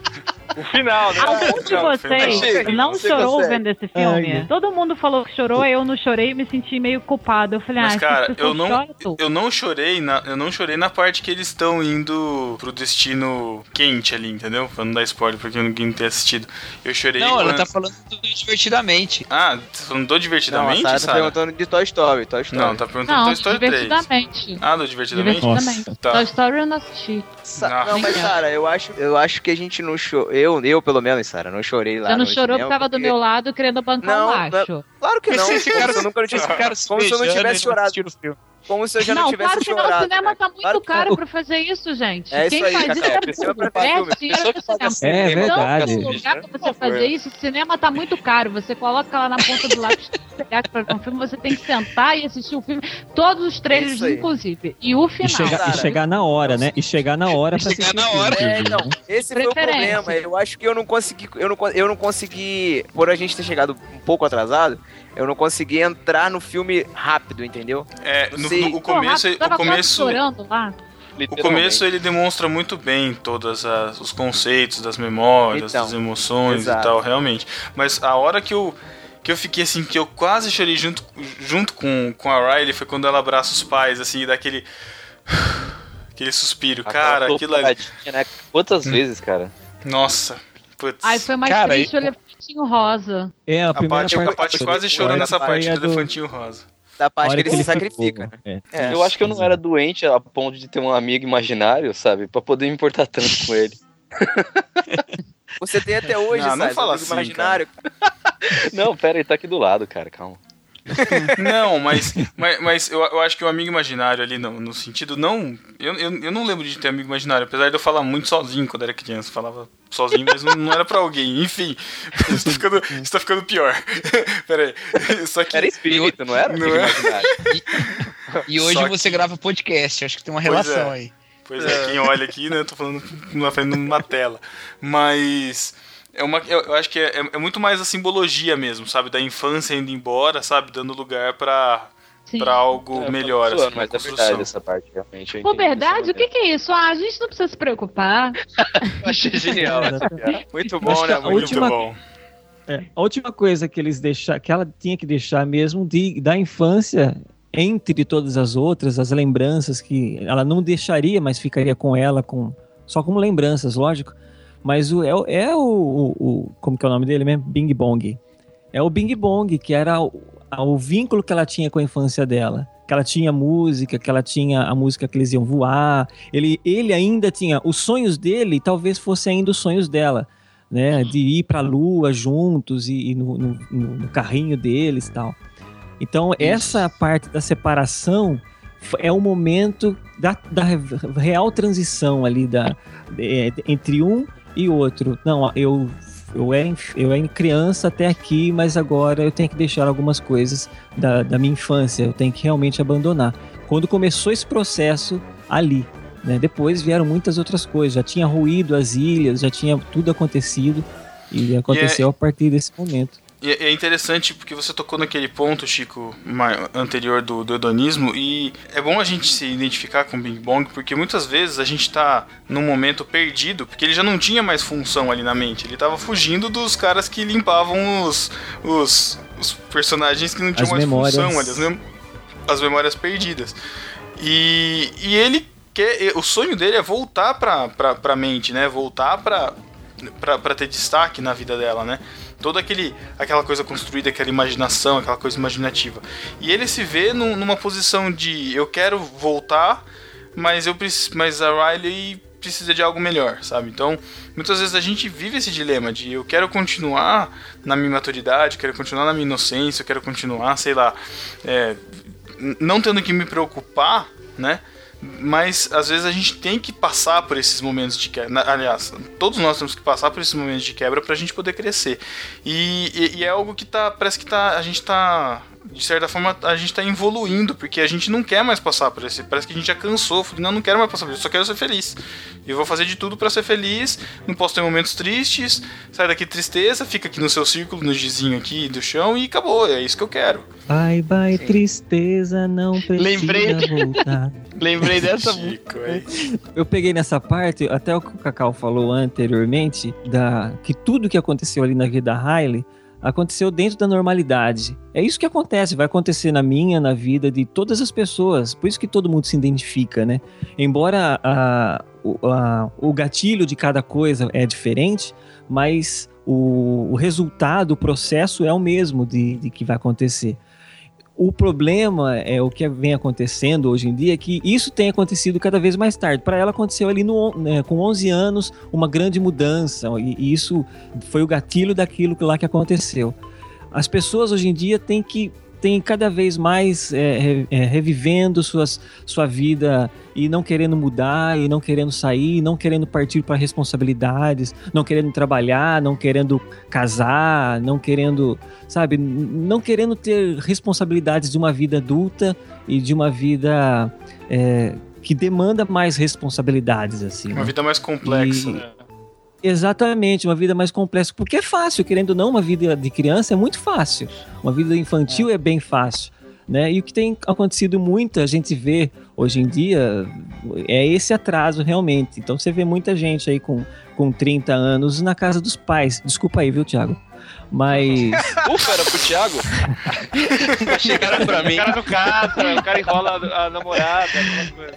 o final, né? Algum de vocês não chorou consegue. vendo esse filme? Ai, Todo mundo falou que chorou, eu não chorei e me senti meio culpada. Eu falei, Mas, ah, cara, eu não, choram, eu não chorei na, eu não chorei na parte que eles estão indo pro destino quente ali, entendeu? Pra não dar spoiler pra quem não tem assistido. Eu chorei Não, ela quando- tá falando do divertidamente. Ah, tá falando do divertidamente, Não, a Sarah tá perguntando de Toy Story, Toy Story. Não, tá perguntando Não, Toy Story 3. divertidamente. Ah, do divertidamente? Divertidamente. Tá. Toy Story eu não assisti. Sa- Não, mas cara, eu acho, eu acho que a gente não chorou. Eu, eu pelo menos, Sara, não chorei lá. Você não no chorou porque tava do meu lado querendo bancar Não, não, macho. Claro que não. Esse como cara- se eu nunca tivesse, esse cara se como se eu não tivesse não chorado. Como se eu já não, Não, tivesse claro que não, chorado. o cinema tá muito Claro caro não. pra fazer isso, gente. É Quem isso aí, faz Cacau, isso é pra É dinheiro pro cinema. É cinema, verdade. Não, lugar pra você fazer isso, o cinema tá muito caro. Você coloca lá na ponta do lápis pegar pra ver um filme, você tem que sentar e assistir o filme, todos os trailers, inclusive. E o E final. chegar, e cara. chegar na hora, né? E chegar na hora pra chegar assistir na hora. É, então, né? esse foi o problema. Eu acho que eu não consegui, eu não, eu não consegui, por a gente ter chegado um pouco atrasado, eu não consegui entrar no filme rápido, entendeu? É, Não no, sei. no- o começo, Porra, tava o começo, chorando lá. o começo ele demonstra muito bem todos os conceitos das memórias, Então, das emoções exato. e tal, realmente. Mas a hora que eu que eu fiquei assim, que eu quase chorei junto, junto com, com a Riley foi quando ela abraça os pais, assim, e dá aquele. aquele suspiro. Cara, Aquela aquilo ali. né? Quantas Hum. vezes, cara? Nossa. Putz. Aí foi mais Cara, triste o elefantinho rosa. É, a a primeira parte, a parte quase chorou Foi nessa parte do do- elefantinho rosa. Da parte hora que ele se sacrifica. É. É. eu acho que eu não era doente a ponto de ter um amigo imaginário, sabe? Pra poder me importar tanto com ele. Você tem até hoje, Não, não sabe? fala amigo assim, imaginário. Não, pera aí, tá aqui do lado, cara, calma. Não, mas, mas, mas eu, eu acho que o amigo imaginário ali, no, no sentido, não. Eu, eu, eu não lembro de ter amigo imaginário, apesar de eu falar muito sozinho quando era criança. Falava sozinho, mas não, não era pra alguém. Enfim, isso tá ficando, isso tá ficando pior. Pera aí. Só que. Era espírito, não era? Não é? E hoje Só você que- grava podcast, acho que tem uma Pois relação é. aí. Pois é, quem olha aqui, né? Eu tô falando na frente de uma tela. Mas. É uma, eu, eu acho que é, é muito mais a simbologia mesmo, sabe? Da infância indo embora, sabe? Dando lugar pra, Sim. pra algo É, melhor. zoando, assim, mas é verdade essa parte, realmente. eu Pô, entendi verdade? dessa O que, que é isso? Ah, a gente não precisa se preocupar. Eu achei genial. Muito bom, né? Muito última- bom. É, a última coisa que eles deixaram, que ela tinha que deixar mesmo de, da infância, entre todas as outras, as lembranças que ela não deixaria, mas ficaria com ela, com só como lembranças, lógico. Mas o, é, o- é o, o, o- Como que é o nome dele mesmo? Bing Bong. É o Bing Bong, que era o, o vínculo que ela tinha com a infância dela. Que ela tinha música, que ela tinha a música que eles iam voar. Ele, ele ainda tinha. Os sonhos dele talvez fossem ainda os sonhos dela né, de ir para a lua juntos e, e no, no- no- carrinho deles e tal. Então, essa parte da separação é o momento da, da real transição ali da, é, entre um e outro. Não, eu, eu, era, inf- eu era criança até aqui, mas agora eu tenho que deixar algumas coisas da, da minha infância, eu tenho que realmente abandonar. Quando começou esse processo ali, né? Depois vieram muitas outras coisas, já tinha ruído as ilhas, já tinha tudo acontecido e aconteceu a partir desse momento. E é interessante porque você tocou naquele ponto, Chico, anterior do, do hedonismo, e é bom a gente se identificar com o Bing Bong, porque muitas vezes a gente tá num momento perdido, porque ele já não tinha mais função ali na mente, ele tava fugindo dos caras que limpavam os, os, os personagens que não tinham As mais memórias. função ali, as, mem- as memórias perdidas. E, e ele quer. O sonho dele é voltar pra, pra, pra mente, né? Voltar pra, pra, pra ter destaque na vida dela, né? Toda aquele, aquela coisa construída, aquela imaginação, aquela coisa imaginativa. E ele se vê num- numa posição de eu quero voltar, mas eu mas a Riley precisa de algo melhor, sabe? Então, muitas vezes a gente vive esse dilema de eu quero continuar na minha maturidade, quero continuar na minha inocência, eu quero continuar, sei lá, é, não tendo que me preocupar, né? Mas às vezes a gente tem que passar por esses momentos de quebra. Aliás, todos nós temos que passar por esses momentos de quebra pra gente poder crescer. E, e- e é algo que tá. Parece que tá. A gente tá. De certa forma, a gente tá evoluindo, porque a gente não quer mais passar por esse. Parece que a gente já cansou. Falei, Não, não quero mais passar por isso, só quero ser feliz. E eu vou fazer de tudo pra ser feliz. Não posso ter momentos tristes. Sai daqui tristeza, fica aqui no seu círculo, no gizinho aqui do chão e acabou. É isso que eu quero. Bye bye, tristeza, não precisa Lembrei- voltar. Lembrei dessa Chico, é. Eu peguei nessa parte, até o que o Cacau falou anteriormente, da, que tudo que aconteceu ali na vida da Riley aconteceu dentro da normalidade. É isso que acontece, vai acontecer na minha, na vida de todas as pessoas. Por isso que todo mundo se identifica, né? Embora a- o, a- o gatilho de cada coisa é diferente, mas o, o resultado, o processo é o mesmo de, de que vai acontecer. O problema é o que vem acontecendo hoje em dia é que isso tem acontecido cada vez mais tarde. Para ela aconteceu ali no, né, com 11 anos uma grande mudança e, e isso foi o gatilho daquilo lá que aconteceu. As pessoas hoje em dia têm que tem cada vez mais é, é, revivendo suas, sua vida e não querendo mudar, e não querendo sair, não querendo partir para responsabilidades, não querendo trabalhar, não querendo casar, não querendo, sabe, não querendo ter responsabilidades de uma vida adulta e de uma vida é, que demanda mais responsabilidades, assim. Uma né? vida mais complexa. E- né? Exatamente, uma vida mais complexa. Porque é fácil, querendo ou não, uma vida de criança é muito fácil. Uma vida infantil é, bem fácil. Né? E o que tem acontecido muito, a gente vê hoje em dia, é esse atraso realmente. Então você vê muita gente aí com, com 30 anos na casa dos pais. Desculpa aí, viu, Thiago? Mas. Ufa, era pro Thiago? Achei que era pra mim. O cara não casa, o cara enrola a namorada, alguma coisa.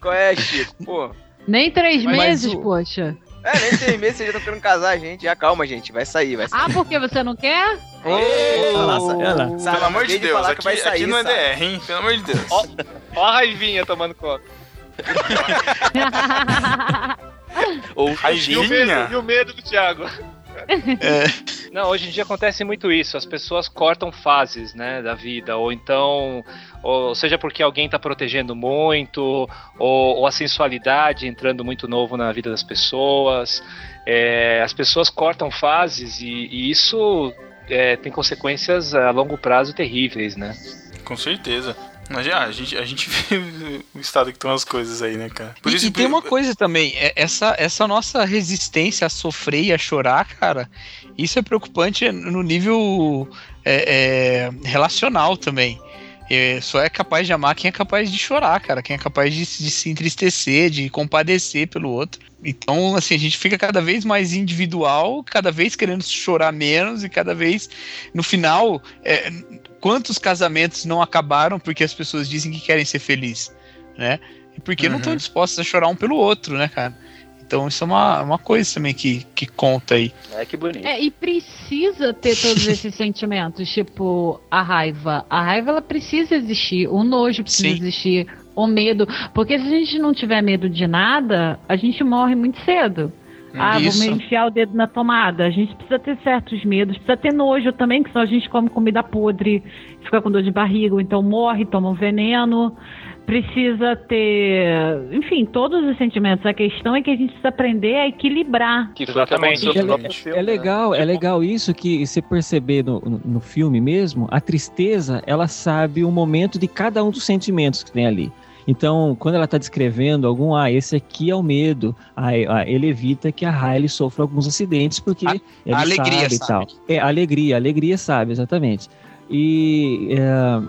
Qual é, Chico? Pô. Nem três Mas meses, o- poxa. É, nem três meses vocês já estão querendo casar, gente. Já calma, gente. Vai sair, vai sair. Ah, porque você não quer? Lá. Sabe, Pelo amor de Deus, aqui, que vai sair, aqui não é? DR, hein? Pelo amor de Deus. Ó, ó a raivinha tomando conta. Ou E o Raivinha? medo, e o medo do Thiago. Não, hoje em dia acontece muito isso. As pessoas cortam fases, né, da vida, ou então, ou seja porque alguém tá protegendo muito, ou, ou a sensualidade entrando muito novo na vida das pessoas. É, as pessoas cortam fases e, e isso é, tem consequências a longo prazo terríveis, né? Com certeza. Mas já, a gente, a gente vê o estado que estão as coisas aí, né, cara? Por E- isso e tem uma coisa também, é- essa, essa nossa resistência a sofrer e a chorar, cara, isso é preocupante no nível é, é, relacional também. É, só é capaz de amar quem é capaz de chorar, cara, quem é capaz de, de se entristecer, de compadecer pelo outro. Então, assim, a gente fica cada vez mais individual, cada vez querendo chorar menos e cada vez, no final, é, quantos casamentos não acabaram porque as pessoas dizem que querem ser felizes, né? E porque não estão Uhum. dispostos a chorar um pelo outro, né, cara? Então isso é uma, uma coisa também que, que conta aí. É que bonito. É, e precisa ter todos esses sentimentos, tipo a raiva. A raiva ela precisa existir, o nojo precisa Sim. existir, o medo. Porque se a gente não tiver medo de nada, a gente morre muito cedo. Ah, Isso. vou me enfiar o dedo na tomada. A gente precisa ter certos medos, precisa ter nojo também, que senão a gente come comida podre, fica com dor de barriga, ou então morre, toma um veneno. Precisa ter, enfim, todos os sentimentos. A questão é que a gente precisa aprender a equilibrar. Aconteceu É, é né? legal, é legal isso que você perceber no, no- filme mesmo, a tristeza, ela sabe o momento de cada um dos sentimentos que tem ali. Então, quando ela está descrevendo algum, ah, esse aqui é o medo, ah, ah, ele evita que a Riley sofra alguns acidentes porque A- ele a alegria sabe e sabe. tal. É, alegria, a alegria sabe, exatamente. E é,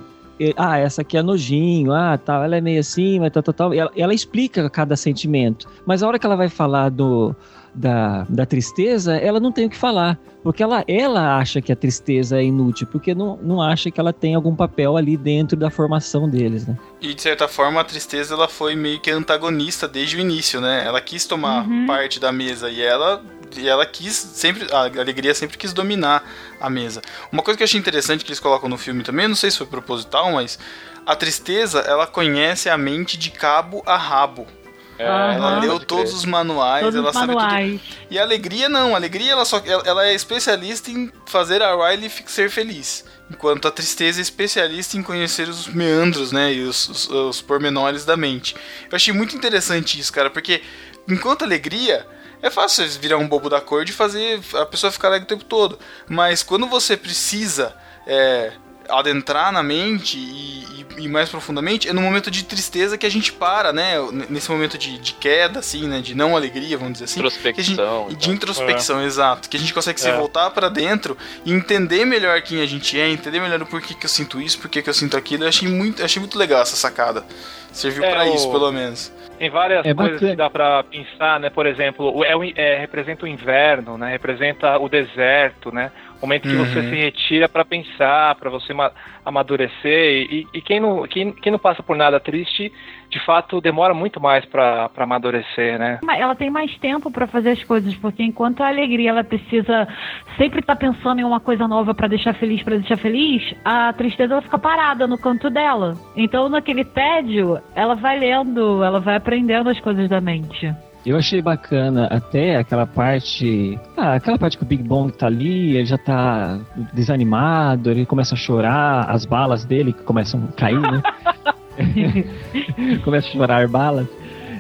ah, essa aqui é nojinho, ah, tal, ela é meio assim, mas tal, tal, tal. Ela, ela explica cada sentimento. Mas a hora que ela vai falar do, da, da tristeza, ela não tem o que falar. Porque ela, ela acha que a tristeza é inútil, porque não, não acha que ela tem algum papel ali dentro da formação deles, né? E de certa forma a tristeza ela foi meio que antagonista desde o início, né? Ela quis tomar Uhum. parte da mesa e ela e ela quis sempre a alegria sempre quis dominar a mesa. Uma coisa que eu achei interessante que eles colocam no filme também, não sei se foi proposital, mas a tristeza ela conhece a mente de cabo a rabo. Ela Aham. leu todos os manuais, Todos ela os sabe tudo. manuais. E a alegria não, a alegria ela só ela, ela é especialista em fazer a Riley ser feliz. Enquanto a tristeza é especialista em conhecer os meandros, né, e os, os, os pormenores da mente. Eu achei muito interessante isso, cara, porque enquanto a alegria é fácil virar um bobo da cor de fazer a pessoa ficar alegre o tempo todo. Mas quando você precisa é, adentrar na mente e, e- e mais profundamente, é no momento de tristeza que a gente para, né? Nesse momento de, de queda, assim, né? De não alegria, vamos dizer assim. que a gente- Introspecção, e de introspecção, exato. Que a gente consegue se É. voltar pra dentro e entender melhor quem a gente é, entender melhor o porquê que eu sinto isso, porquê que eu sinto aquilo. Eu achei muito, achei muito legal essa sacada. Serviu É, pra o- isso, pelo menos. Tem várias É coisas bacana. que dá pra pensar, né? Por exemplo, é, é, representa o inverno, né? Representa o deserto, né? Momento que você Uhum. se retira pra pensar, pra você ma- amadurecer. E, e quem, não, quem, quem não passa por nada triste de fato demora muito mais pra pra amadurecer, né? Mas Ela tem mais tempo pra fazer as coisas, porque enquanto a alegria ela precisa sempre estar pensando em uma coisa nova pra deixar feliz, pra deixar feliz, a tristeza ela fica parada no canto dela. Então naquele tédio, ela vai lendo, ela vai aprendendo as coisas da mente. Eu achei bacana até aquela parte. Ah, aquela parte que o Big Bong tá ali, ele já tá desanimado, ele começa a chorar, as balas dele que começam a cair, né? começa a chorar balas.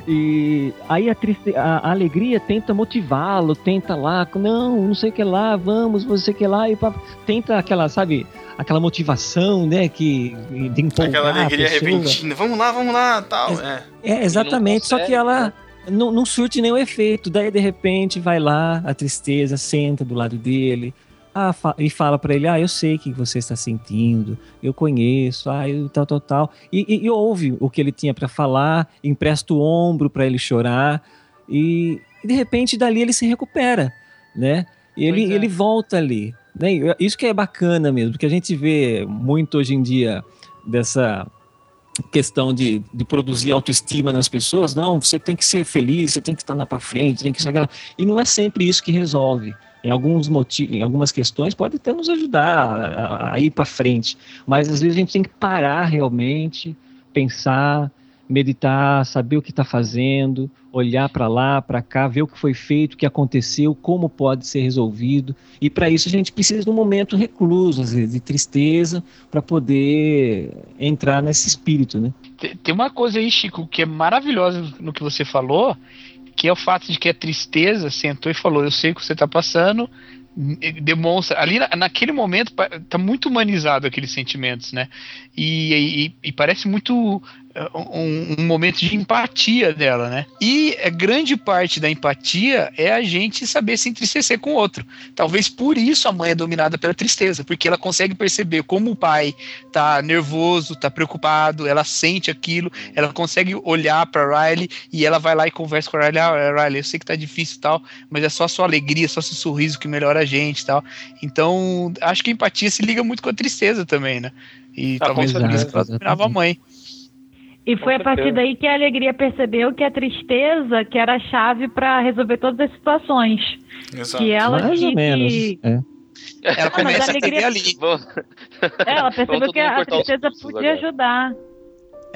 E aí a, triste, a, a alegria tenta motivá-lo, tenta lá, não, não sei o que lá, vamos, você que lá, e pá, tenta aquela, sabe, aquela motivação, né, que de empolgar Aquela a alegria repentina. Vamos lá, vamos lá, tal. É. É, exatamente, só que ela não, não surte nenhum efeito. Daí, de repente, vai lá, a tristeza, senta do lado dele ah, fa- e fala pra ele: Ah, eu sei o que você está sentindo, eu conheço, ah, eu, tal, tal, tal. E, e- e ouve o que ele tinha pra falar, empresta o ombro pra ele chorar, e, e de repente dali ele se recupera, né? E ele, é. ele volta ali. Né? Isso que é bacana mesmo, porque a gente vê muito hoje em dia dessa questão de, de produzir autoestima nas pessoas, não, você tem que ser feliz, você tem que estar lá para frente, tem que chegar. E não é sempre isso que resolve. Em alguns motivos, em algumas questões pode até nos ajudar a, a ir para frente, mas às vezes a gente tem que parar realmente, pensar, meditar, saber o que está fazendo, olhar para lá, para cá, ver o que foi feito, o que aconteceu, como pode ser resolvido. E para isso a gente precisa de um momento recluso, às vezes, de tristeza, para poder entrar nesse espírito, né? Tem- uma coisa aí, Chico, que é maravilhosa no que você falou, que é o fato de que a tristeza sentou e falou: Eu sei o que você tá passando. Demonstra. Ali na- naquele momento tá muito humanizado aqueles sentimentos, né? E, e- e parece muito um, um momento de empatia dela, né? E a grande parte da empatia é a gente saber se entristecer com o outro. Talvez por isso a mãe é dominada pela tristeza, porque ela consegue perceber como o pai tá nervoso, tá preocupado, ela sente aquilo, ela consegue olhar pra Riley e ela vai lá e conversa com a Riley, ah, Riley, eu sei que tá difícil e tal, mas é só a sua alegria, só seu sorriso que melhora a gente e tal. Então, acho que a empatia se liga muito com a tristeza também, né? E Ah, talvez por isso que ela dominava a mãe. E foi a partir daí que a alegria percebeu que a tristeza que era a chave pra resolver todas as situações. Exato. Que ela Mais que, ou menos. que- é. Ela mas começa a alegria- ali. Vamos- É, ela percebeu Vamos que a tristeza podia agora. ajudar.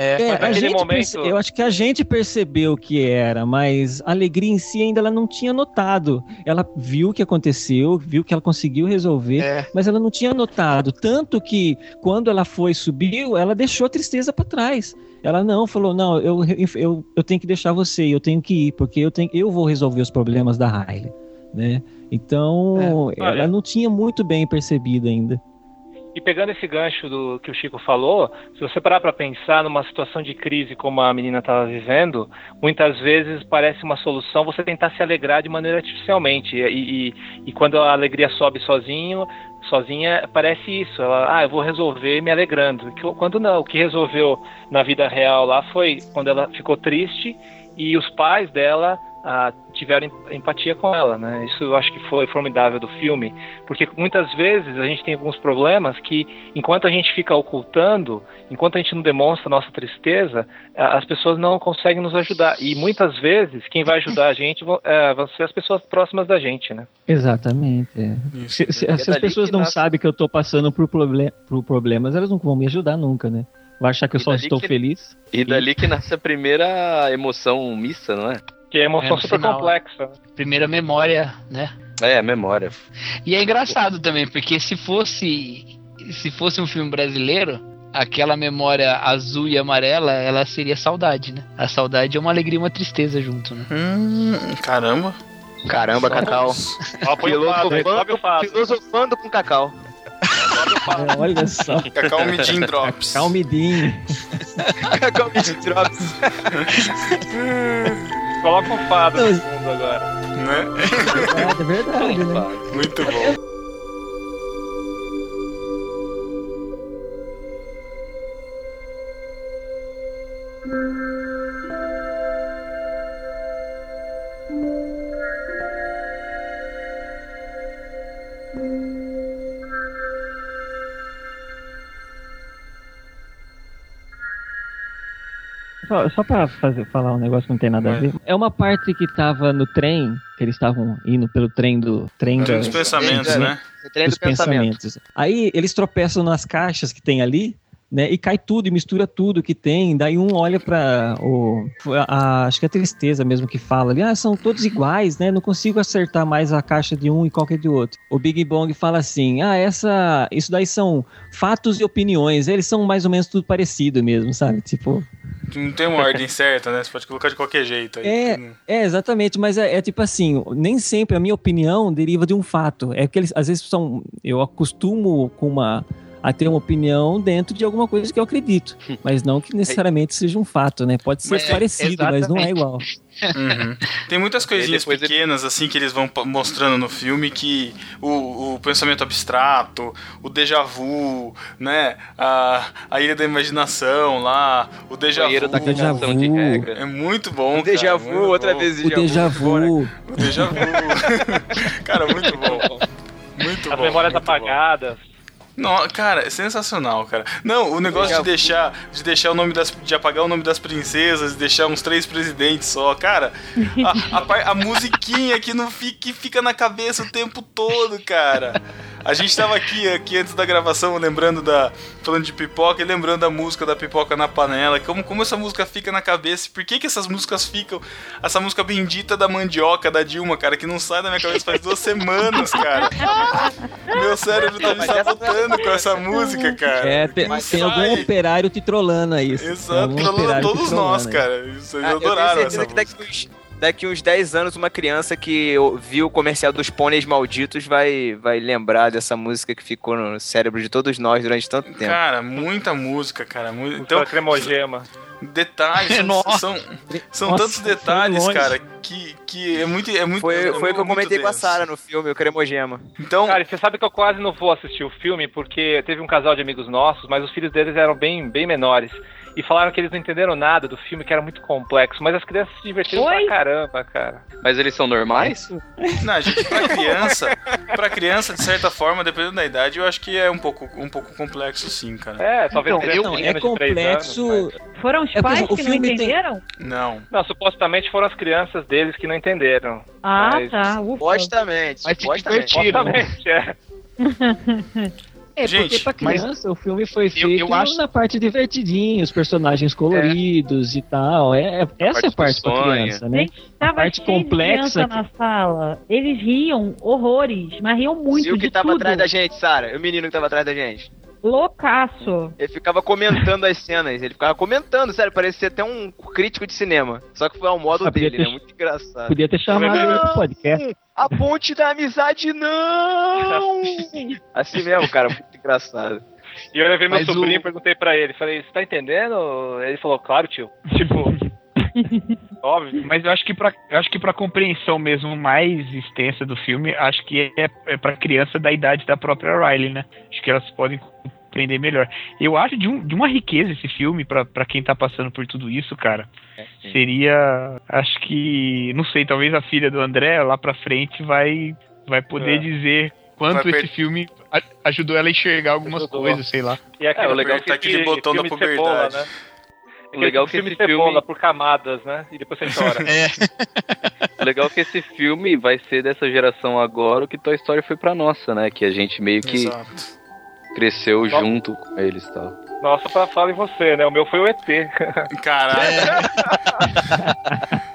É, É, a gente momento- eu acho que a gente percebeu que era, mas a alegria em si ainda ela não tinha notado. Ela viu o que aconteceu, viu que ela conseguiu resolver, É. mas ela não tinha notado. Tanto que quando ela foi subiu, ela deixou a tristeza para trás. Ela não falou, não, eu, eu, eu tenho que deixar você, eu tenho que ir, porque eu, tenho, eu vou resolver os problemas da Riley, né? Então, É. ela não tinha muito bem percebido ainda. E pegando esse gancho do que o Chico falou, se você parar para pensar numa situação de crise como a menina estava vivendo, muitas vezes parece uma solução você tentar se alegrar de maneira artificialmente. E, e, e quando a alegria sobe sozinho, sozinha, parece isso. Ela, ah, eu vou resolver me alegrando. Quando não, o que resolveu na vida real lá foi quando ela ficou triste e os pais dela ah, tiveram em- empatia com ela, né? Isso eu acho que foi formidável do filme, porque muitas vezes a gente tem alguns problemas que, enquanto a gente fica ocultando, enquanto a gente não demonstra nossa tristeza, as pessoas não conseguem nos ajudar. E muitas vezes quem vai ajudar a gente vão, é, vão ser as pessoas próximas da gente, né? Exatamente. é. Se, se- É se as pessoas não sabem que eu tô passando por, proble por problemas, elas não vão me ajudar nunca, né? Vai achar que eu E só estou que- feliz. E dali que nasce a primeira emoção mista, não é? Que é emoção É, super final. complexa. Primeira memória, né? É, memória. E é engraçado também, porque se fosse se fosse um filme brasileiro, aquela memória azul e amarela, ela seria saudade, né? A saudade é uma alegria e uma tristeza junto, né? Hum, caramba. Caramba, Cacau. Ó, põe o Fábio, sobe o Filosofando, com Cacau. É, olha só. Cacau Midin Drops. Calmidinho. Cacau me drops. Coloca o Fábio no fundo agora. Né? É verdade, né? Muito bom. Só, só pra fazer, falar um negócio que não tem nada a ver. É uma parte que tava no trem, que eles estavam indo pelo trem do. Trem, Trem dos pensamentos, né? O trem dos do pensamento. pensamentos. Aí eles tropeçam nas caixas que tem ali, né? E cai tudo e mistura tudo que tem. Daí um olha pra o, a- a- acho que é a tristeza mesmo que fala ali, ah, são todos iguais, né? Não consigo acertar mais a caixa de um e qualquer de outro. O Big Bong fala assim, ah, essa, isso daí são fatos e opiniões. Eles são mais ou menos tudo parecido mesmo, sabe? Tipo, Não tem uma ordem certa, né? Você pode colocar de qualquer jeito. Aí. é, é, exatamente, mas é, é tipo assim, nem sempre a minha opinião deriva de um fato. É que eles, às vezes, são. Eu acostumo com uma, a ter uma opinião dentro de alguma coisa que eu acredito. Mas não que necessariamente seja um fato, né? Pode ser Mas é, parecido, mas não é igual. Uhum. Tem muitas coisinhas pequenas assim que eles vão mostrando no filme que o, o pensamento abstrato, o déjà vu, né? A, a ilha da imaginação lá, o déjà vu. da cagação de regra. É muito bom. O déjà cara, vu, muito outra bom. vez O déjà vu. O déjà vu. cara, muito bom. Muito As bom. memórias muito bom. Não, cara, é sensacional, cara. Não, o negócio de deixar, de deixar o nome das, de apagar o nome das princesas, de deixar uns três presidentes só, cara. A, a, a musiquinha que não fica, que fica na cabeça o tempo todo, cara. A gente tava aqui, aqui antes da gravação, lembrando da. falando de pipoca e lembrando da música da pipoca na panela. Como, como essa música fica na cabeça? e Por que, que essas músicas ficam. Essa música bendita da mandioca da Dilma, cara, que não sai da minha cabeça faz duas semanas, cara. Meu cérebro tá me sabotando com essa música, cara. É, tem, tem algum operário te trollando aí. Exato, te todos trollando nós, aí. cara. Isso, eles Ah, eu adoraram tenho essa certeza que daqui uns, daqui uns 10 anos uma criança que viu o comercial dos pôneis malditos vai, vai lembrar dessa música que ficou no cérebro de todos nós durante tanto tempo. Cara, muita música, cara. Muito... Então, Então, cremogema. detalhes, são, Nossa. são, são Nossa, tantos detalhes, cara, que, que é muito. É muito Foi, é foi o que eu comentei com a. Sara no filme, o Cremogema. Então... Cara, você sabe que eu quase não vou assistir o filme porque teve um casal de amigos nossos, mas os filhos deles eram bem, bem menores. E falaram que eles não entenderam nada do filme, que era muito complexo. Mas as crianças se divertiram pra caramba, cara. Mas eles são normais? Não, gente, pra criança, pra criança, de certa forma, dependendo da idade, eu acho que é um pouco, um pouco complexo, sim, cara. É, talvez Então, então, de é complexo. anos, Foram os É, pais exemplo, o que não filme tem- entenderam? Não. Não, supostamente foram as crianças deles que não entenderam. Ah, Mas- tá. Ufa. Supostamente. Mas supostamente. Supostamente, é. É, Gente, porque pra mas- criança o filme foi eu feito acho- na parte divertidinha, os personagens coloridos e tal. É, é- essa é a parte pra criança, né? Gente, A parte cheio de complexa. criança na sala. Eles riam horrores, mas riam muito E o de que tava tudo. atrás da gente, Sara? O menino que tava atrás da gente. Loucaço. Ele ficava comentando as cenas, ele ficava comentando, sério, parecia até um crítico de cinema. Só que foi ao modo podia dele, ter- né? Muito engraçado. Podia ter chamado ele pro podcast. A ponte da amizade não! assim mesmo, cara, muito engraçado. E eu levei meu Mas sobrinho o- e perguntei pra ele, falei, você tá entendendo? Ele falou, claro, tio. Tipo, óbvio. Mas eu acho que pra, eu acho que pra compreensão mesmo mais extensa do filme, acho que é, é pra criança da idade da própria Riley, né? Acho que elas podem compreender melhor. Eu acho de, um, de uma riqueza esse filme pra, pra quem tá passando por tudo isso, cara. Seria, acho que, não sei, talvez a filha do André lá pra frente vai, vai poder É. dizer quanto esse filme ajudou ela a enxergar algumas Ajudou. coisas, sei lá. E aquele, É, o legal é que aquele botão da filme puberdade. Cebola, né? O legal é que filme esse filme- cebola por camadas, né? E depois você chora. O legal é que esse filme vai ser dessa geração agora o que Toy Story foi pra nossa, né? Que a gente meio que Exato. cresceu Nossa. junto com eles e tal. Nossa, pra falar em você, né? O meu foi o ET. Caralho.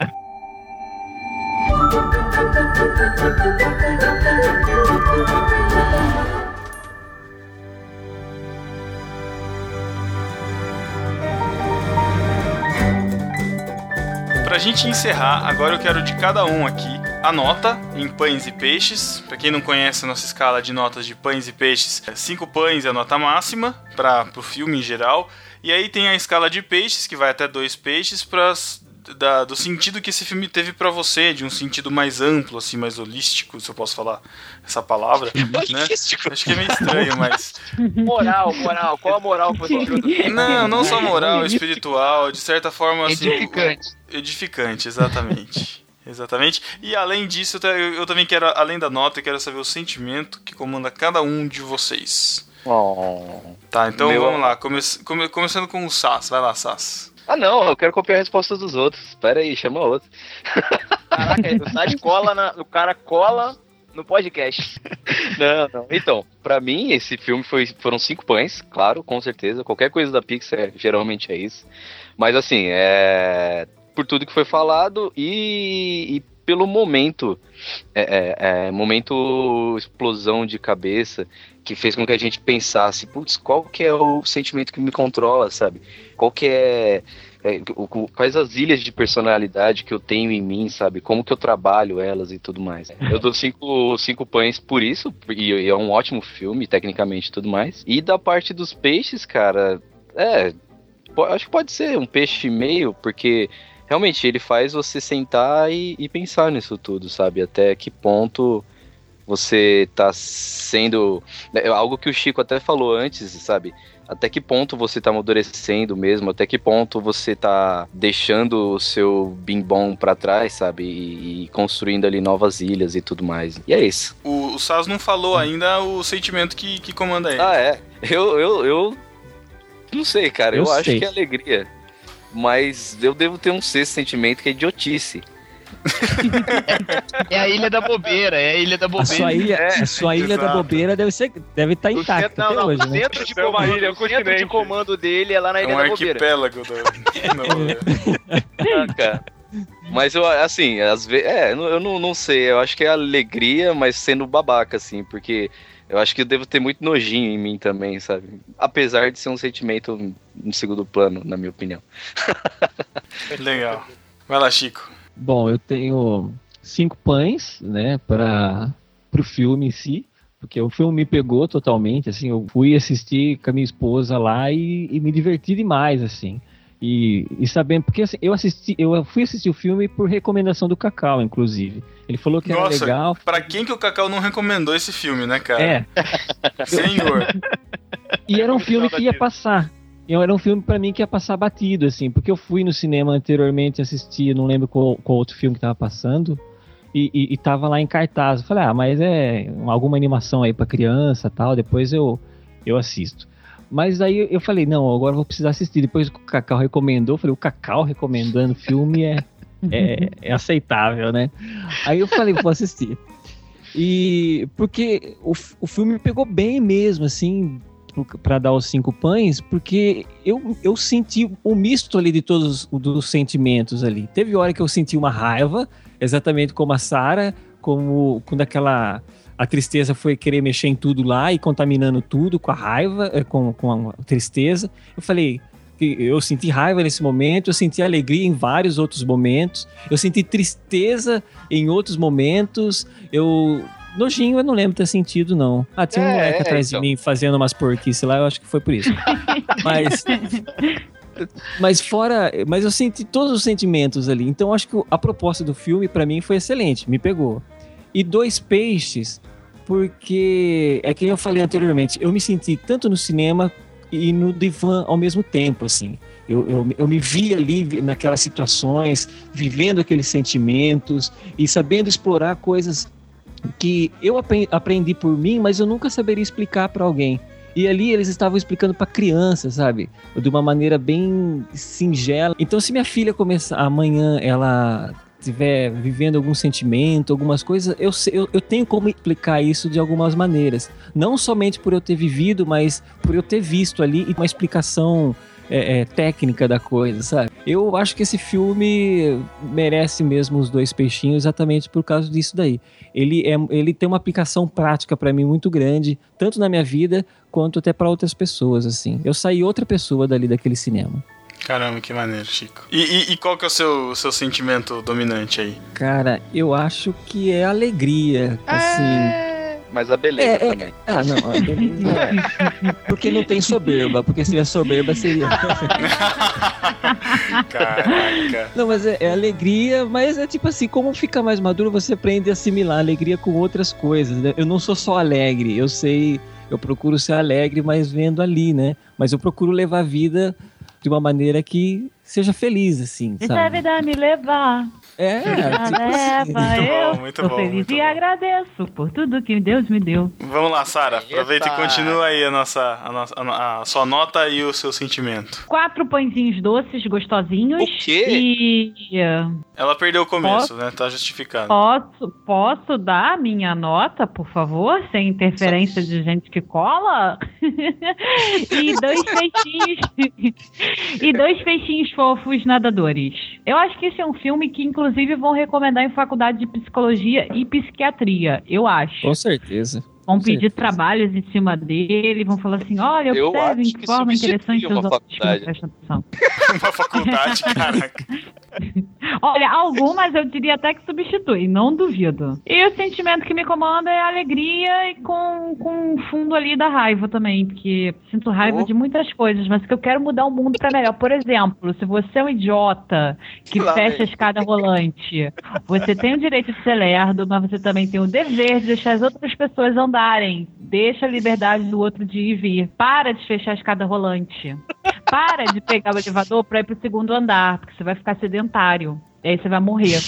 Pra gente encerrar, agora eu quero de cada um aqui a nota em pães e peixes. Pra quem não conhece a nossa escala de notas de pães e peixes, 5 pães é a nota máxima para o filme em geral. E aí tem a escala de peixes, que vai até dois peixes, pras, da- do sentido que esse filme teve pra você, de um sentido mais amplo, assim, mais holístico, se eu posso falar essa palavra. né? Acho que é meio estranho, mas. Moral, moral, qual a moral que você tirou do filme? Não, não só moral, espiritual, de certa forma assim. Edificante. Edificante, exatamente. Exatamente. E além disso, eu, eu também quero, além da nota, eu quero saber o sentimento que comanda cada um de vocês. Oh. Tá, então Meu- vamos lá. Come, come- começando com o Sass. Vai lá, Sass. Ah, não, eu quero copiar a resposta dos outros. Espera aí, chama outro. Caraca, o site cola na, o cara cola no podcast. Não, não. Então, pra mim, esse filme foi, foram cinco pães, claro, com certeza. Qualquer coisa da Pixar geralmente é isso. Mas assim, é. Por tudo que foi falado e, e pelo momento. É, é, é, momento explosão de cabeça que fez com que a gente pensasse, putz, qual que é o sentimento que me controla, sabe? Qual que é, é o- quais as ilhas de personalidade que eu tenho em mim, sabe? Como que eu trabalho elas e tudo mais. Eu dou cinco, cinco pães por isso, e, e é um ótimo filme, tecnicamente e tudo mais. E da parte dos peixes, cara, é, acho que pode ser um peixe e meio, porque realmente ele faz você sentar e, e pensar nisso tudo, sabe? Até que ponto você tá sendo. É algo que o Chico até falou antes, sabe? Até que ponto você tá amadurecendo mesmo, até que ponto você tá deixando o seu bimbom pra trás, sabe? E, e construindo ali novas ilhas e tudo mais. E é isso. O, o Sas não falou ainda o sentimento que, que comanda ele. Ah, é. Eu, eu, eu não sei, cara. Eu, Eu acho sei. que é alegria. Mas eu devo ter um sexto sentimento que é idiotice. É a ilha da bobeira, é a ilha da A bobeira. sua ilha, É, a sua ilha da bobeira deve ser deve estar O intacta não, até não, hoje, o né? centro de é comando, ilha, um o centro de comando dele é lá na É ilha um da bobeira. arquipélago do. Não, Ah, cara. Mas eu, assim, às vezes. É, eu não- eu não, não sei. Eu acho que é alegria, mas sendo babaca, assim, porque eu acho que eu devo ter muito nojinho em mim também, sabe? Apesar de ser um sentimento no segundo plano, na minha opinião. Legal. Vai lá, Chico. Bom, eu tenho cinco pães, né, para o filme em si, porque o filme me pegou totalmente, assim, eu fui assistir com a minha esposa lá e, e me diverti demais, assim. E, e sabendo, porque assim, eu assisti, eu fui assistir o filme por recomendação do Cacau, inclusive. Ele falou que era Nossa, legal. pra quem que o Cacau não recomendou esse filme, né, cara? É, Senhor. E era um filme que ia passar. E Era um filme pra mim que ia passar batido, assim, porque eu fui no cinema anteriormente assistir, não lembro qual, qual outro filme que tava passando, e, e, e tava lá em cartaz. Eu falei, ah, mas é alguma animação aí pra criança tal, depois eu, eu assisto. Mas aí eu falei, não, agora eu vou precisar assistir. Depois que o Cacau recomendou, eu falei, o Cacau recomendando filme é, é, é aceitável, né? Aí eu falei, vou assistir. E porque o, o filme me pegou bem mesmo, assim, para dar os cinco pães, porque eu, eu senti o misto ali de todos os sentimentos ali. Teve hora que eu senti uma raiva, exatamente como a Sara, como quando aquela a tristeza foi querer mexer em tudo lá e contaminando tudo com a raiva, eh, com, com a tristeza. Eu falei eu senti raiva nesse momento, eu senti alegria em vários outros momentos, eu senti tristeza em outros momentos, eu nojinho eu não lembro ter sentido não. Ah, tinha um É, moleque é, atrás então. de mim fazendo umas porquices lá, eu acho que foi por isso. Mas mas fora, mas eu senti todos os sentimentos ali. Então acho que a proposta do filme pra mim foi excelente, me pegou. E dois peixes, porque é que eu falei anteriormente, eu me senti tanto no cinema e no divã ao mesmo tempo, assim. Eu, eu, eu me vi ali naquelas situações, vivendo aqueles sentimentos e sabendo explorar coisas que eu apre- aprendi por mim, mas eu nunca saberia explicar para alguém. E ali eles estavam explicando para criança, sabe? De uma maneira bem singela. Então, se minha filha começar amanhã, ela estiver vivendo algum sentimento, algumas coisas, eu, eu, eu tenho como explicar isso de algumas maneiras. Não somente por eu ter vivido, mas por eu ter visto ali uma explicação é, é, técnica da coisa, sabe? Eu acho que esse filme merece mesmo os dois peixinhos exatamente por causa disso daí. Ele, é, ele tem uma aplicação prática pra mim muito grande, tanto na minha vida quanto até pra outras pessoas, assim. Eu saí outra pessoa dali daquele cinema. Caramba, que maneiro, Chico. E, e- e qual que é o seu, seu sentimento dominante aí? Cara, eu acho que é alegria, assim. Mas a beleza É, é. também. Ah, não, a beleza não é. Porque não tem soberba, porque se tivesse soberba seria. Caraca. Não, mas é, é alegria, mas é tipo assim, como fica mais maduro, você aprende a assimilar alegria com outras coisas, né? Eu não sou só alegre, eu sei, eu procuro ser alegre, mas vendo ali, né? Mas eu procuro levar a vida de uma maneira que seja feliz, assim, Deixa a sabe? vida me levar. É, Me tipo assim. Muito eu bom, muito bom, feliz muito e agradeço por tudo que Deus me deu. Vamos lá, Sara. Aproveita e continua aí a nossa, a, nossa, a, a sua nota e o seu sentimento. Quatro pãezinhos doces gostosinhos. O quê? E Ela perdeu o começo, né? Tá justificado. posso, posso dar minha nota, por favor, sem interferência de gente que cola? e dois peixinhos. e dois peixinhos fofos nadadores. Eu acho que esse é um filme que, inclusive, vão recomendar em faculdade de psicologia e psiquiatria. Eu acho. Com certeza. Vão pedir certeza. trabalhos em cima dele, vão falar assim: olha, Eu observem que que forma interessante os outros faculdade. atenção. Uma faculdade, caraca. Olha, algumas eu diria até que substitui, não duvido. E o sentimento que me comanda é a alegria e com, com o fundo ali da raiva também, porque sinto raiva Oh. de muitas coisas, mas que eu quero mudar o mundo pra melhor. Por exemplo, se você é um idiota que Lá fecha vem. a escada rolante, você tem o direito de ser lerdo, mas você também tem o dever de deixar as outras pessoas andarem. Deixa a liberdade do outro de ir e vir. Para de fechar a escada rolante. Para de pegar o elevador pra ir pro segundo andar, porque você vai ficar sedentário. E aí você vai morrer.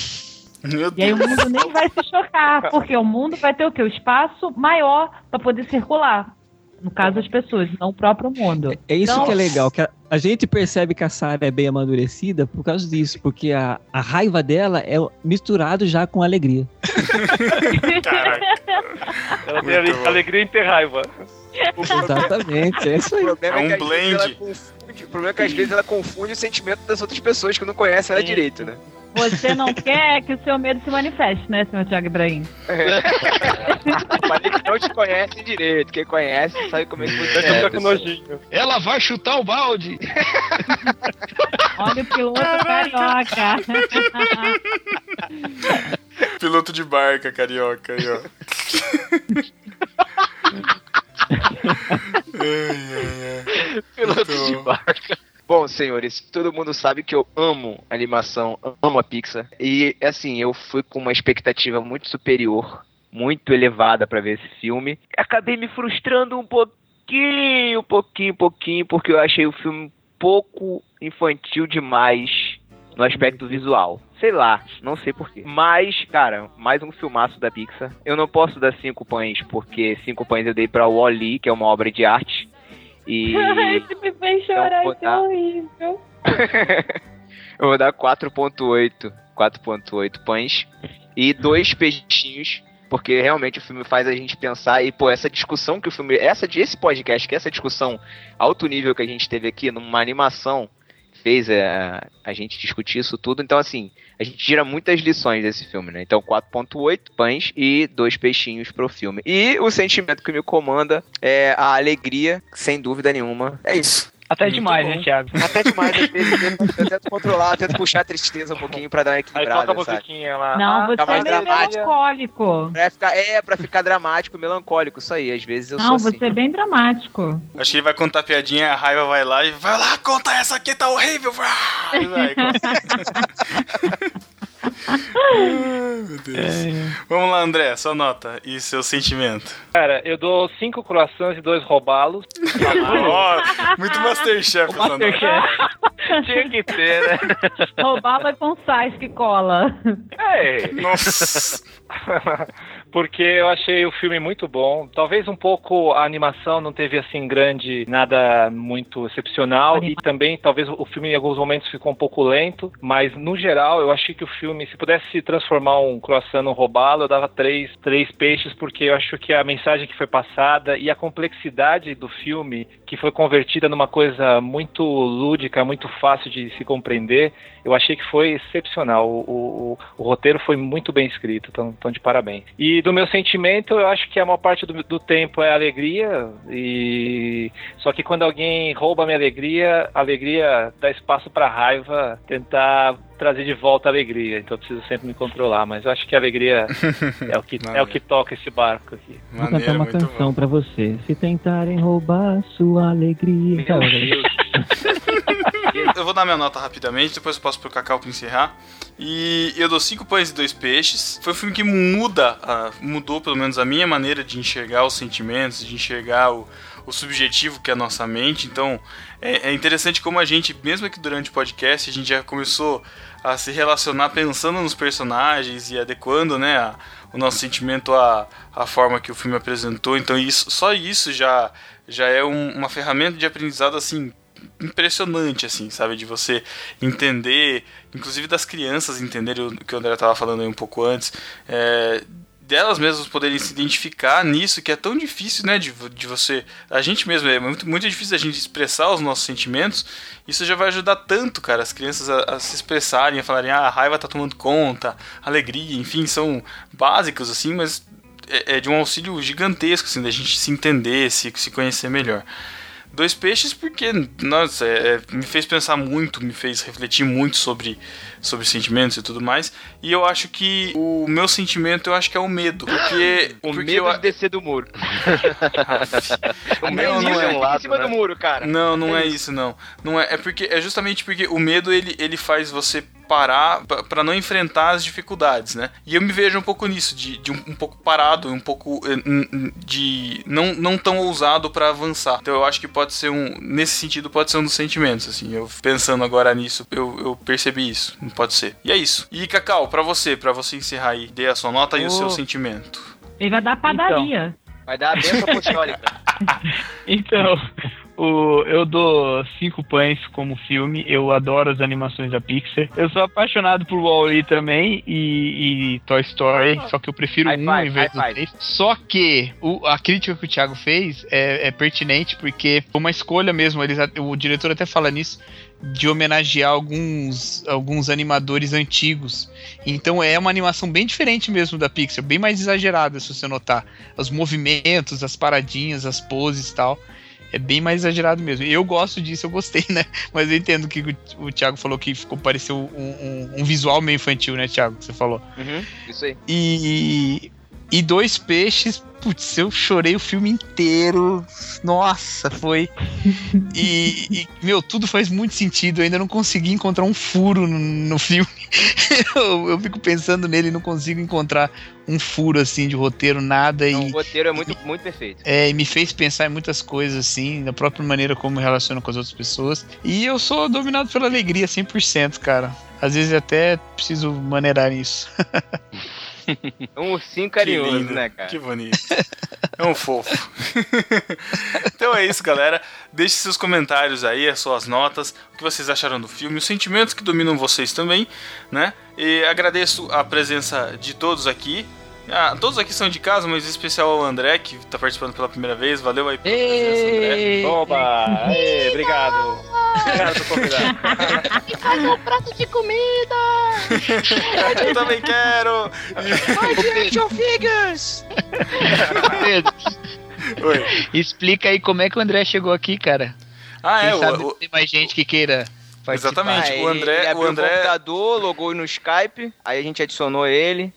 Meu E aí o mundo nem vai se chocar, porque o mundo vai ter o quê? O espaço maior pra poder circular. No caso, as pessoas, não o próprio mundo. É isso Então, que é legal, que a, a gente percebe que a Sarah é bem amadurecida por causa disso, porque a, a raiva dela é misturado já com alegria. Caraca. Ela tem ale- Muito bom. alegria em ter raiva. Exatamente, é isso O aí. problema É um vezes blend. confunde- O problema é que às vezes ela confunde o sentimento das outras pessoas que não conhecem ela Sim. direito, né? Você não quer que o seu medo se manifeste, né, senhor Thiago Ibrahim? Mas eles não te conhecem direito. Quem conhece sabe como é que você Fica é. com pessoal. nojinho. Ela vai chutar o balde. Olha o piloto carioca. Piloto de barca, carioca aí, ó. ai, ai, ai. Piloto Muito de barca. Bom, senhores, todo mundo sabe que eu amo animação, amo a Pixar. E, assim, eu fui com uma expectativa muito superior, muito elevada pra ver esse filme. Acabei me frustrando um pouquinho, um pouquinho, um pouquinho, porque eu achei o filme um pouco infantil demais no aspecto visual. Sei lá, não sei porquê. Mas, cara, mais um filmaço da Pixar. Eu não posso dar cinco pães, porque cinco pães eu dei pra Wall-E, que é uma obra de arte. E Esse me fez chorar, vou isso é dar- horrível. eu vou dar 4.8, 4.8 pães e dois peixinhos, porque realmente o filme faz a gente pensar e pô, essa discussão que o filme, essa esse podcast, que essa discussão alto nível que a gente teve aqui numa animação fez é, a gente discutir isso tudo. Então assim, a gente tira muitas lições desse filme, né? Então 4.8 pães e dois peixinhos pro filme. E o sentimento que me comanda é a alegria, sem dúvida nenhuma. É isso. Até Muito demais, bom. né, Thiago? Até demais, às vezes eu tento, controlar, eu tento puxar a tristeza um pouquinho pra dar uma Aí toca equilibrada, sabe? musiquinha lá. Não, Ah, você tá é mais meio dramático. melancólico. Pra ficar, é, pra ficar dramático, melancólico, isso aí. Às vezes eu Não, sou assim. você é bem dramático. Acho que ele vai contar piadinha, a raiva vai lá e vai lá, conta essa aqui, tá horrível. Vai. Ai, meu Deus. Vamos lá, André, sua nota e seu sentimento. Cara, eu dou cinco croissants e dois robalos. Ó, muito Masterchef essa nota. Masterchef. Tinha que ter, né? Roubava com sais que cola. É. Nossa. Porque eu achei o filme muito bom. Talvez um pouco a animação não teve assim grande, nada muito excepcional. E também talvez o filme em alguns momentos ficou um pouco lento. Mas no geral eu achei que o filme, se pudesse transformar um croissant num robalo, eu dava três, três peixes, porque eu acho que a mensagem que foi passada e a complexidade do filme, que foi convertida numa coisa muito lúdica, muito fácil de se compreender, eu achei que foi excepcional. O, o, o roteiro foi muito bem escrito, então, então de parabéns. E do meu sentimento, eu acho que a maior parte do, do tempo é alegria, e só que quando alguém rouba a minha alegria, a alegria dá espaço para raiva tentar trazer de volta a alegria. Então eu preciso sempre me controlar, mas eu acho que a alegria é o que, é o que toca esse barco aqui. Vou cantar uma canção pra você. Se tentarem roubar sua alegria. Tá, Eu vou dar minha nota rapidamente, depois eu passo pro Cacau pra encerrar. E eu dou cinco pães e dois peixes. Foi um filme que muda, ah, mudou pelo menos a minha maneira de enxergar os sentimentos, de enxergar o, o subjetivo que é a nossa mente. Então é, é interessante como a gente, mesmo que durante o podcast, a gente já começou a se relacionar pensando nos personagens e adequando, né, a, o nosso sentimento à, à forma que o filme apresentou. Então isso, só isso já já é um, uma ferramenta de aprendizado assim impressionante, assim, sabe? De você entender, inclusive das crianças entenderem o que o André estava falando aí um pouco antes, é, delas mesmas poderem se identificar nisso, que é tão difícil, né, de, de você... A gente mesmo, é muito, muito difícil a gente expressar os nossos sentimentos, isso já vai ajudar tanto, cara, as crianças a, a se expressarem, a falarem, ah, a raiva tá tomando conta, alegria, enfim, são básicos, assim, mas é, é de um auxílio gigantesco, assim, da gente se entender, se, se conhecer melhor. Dois Peixes porque, nossa, é, é, me fez pensar muito, me fez refletir muito sobre, sobre sentimentos e tudo mais. E eu acho que o meu sentimento, eu acho que é o medo. Porque. O porque medo eu, de descer do muro. o medo Não, não é. ficar em cima do muro, cara. Não, não é, isso. isso, não. Não é, é porque é justamente porque o medo ele, ele faz você parar para não enfrentar as dificuldades, né? E eu me vejo um pouco nisso, de, de um, um pouco parado, um pouco eh, de não, não tão ousado para avançar. Então eu acho que pode ser um, nesse sentido pode ser um dos sentimentos, assim. Eu pensando agora nisso, eu, eu percebi isso. Não pode ser. E é isso. E Cacau, para você, para você encerrar aí, dê a sua nota e o seu Oh. sentimento. Ele vai dar padaria. Vai dar a benção apostólica. Então, o, eu dou cinco pães como filme. Eu adoro as animações da Pixar. Eu sou apaixonado por Wall-E também e, e Toy Story, só que eu prefiro High um five, em vez do três. Só que o- a crítica que o Thiago fez é, é pertinente porque foi uma escolha mesmo. Eles, o diretor até fala nisso de homenagear alguns, alguns animadores antigos. Então é uma animação bem diferente mesmo da Pixar, bem mais exagerada, se você notar. Os movimentos, as paradinhas, as poses e tal. É bem mais exagerado mesmo. Eu gosto disso, eu gostei, né? Mas eu entendo que o, o Thiago falou que ficou pareceu um, um- um visual meio infantil, né, Thiago? Que você falou. Uhum, isso aí. E, e dois peixes, putz, eu chorei o filme inteiro. Nossa, foi. E, e, meu, tudo faz muito sentido. Eu ainda não consegui encontrar um furo no, no filme. eu, eu fico pensando nele e não consigo encontrar um furo assim de roteiro, nada. Então, e, o roteiro é muito, muito perfeito. é, e me fez pensar em muitas coisas, assim, da própria maneira como me relaciono com as outras pessoas. E eu sou dominado pela alegria 100%, cara. Às vezes até preciso maneirar isso. Um ursinho carinhoso, lindo, né, cara? Que bonito. É um fofo. então é isso, galera. Deixe seus comentários aí, as suas notas, o que vocês acharam do filme, os sentimentos que dominam vocês também, né? E agradeço a presença de todos aqui. Ah, todos aqui são de casa, mas em especial ao André, que tá participando pela primeira vez. Valeu aí pela presença, André. Oba! Aê, obrigado. Obrigado por convidar. E faz um prato de comida! Eu também quero! Pode action figures! Oi. explica aí como é que o André chegou aqui, cara. Ah, Quem é, o- sabe o- tem mais gente que queira participar. Exatamente. O André- ele o abriu André- computador, logou no Skype, aí a gente adicionou ele.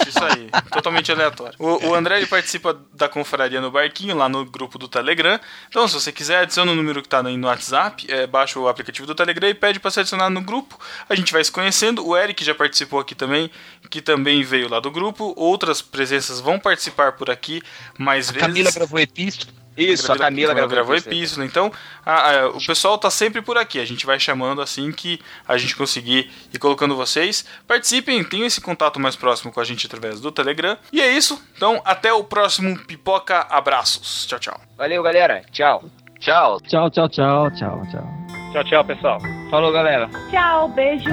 Isso, isso aí. Totalmente aleatório. O, o André ele participa da confraria no barquinho, lá no grupo do Telegram. Então, se você quiser, adiciona o número que tá aí no WhatsApp, é, baixa o aplicativo do Telegram e pede para se adicionar no grupo. A gente vai se conhecendo. O Eric já participou aqui também, que também veio lá do grupo. Outras presenças vão participar por aqui mais A vezes. Camila gravou epístola. Isso, a Camila gravou gravou epístola. epístola. Então, a- a- o pessoal tá sempre por aqui. A gente vai chamando assim que a gente conseguir e colocando vocês. Participem, tenham esse contato mais próximo com a gente através do Telegram. E é isso. Então, até o próximo Pipoca. Abraços. Tchau, tchau. Valeu, galera. Tchau. Tchau. Tchau, tchau, tchau, tchau, tchau. Tchau, tchau, pessoal. Falou, galera. Tchau, beijo.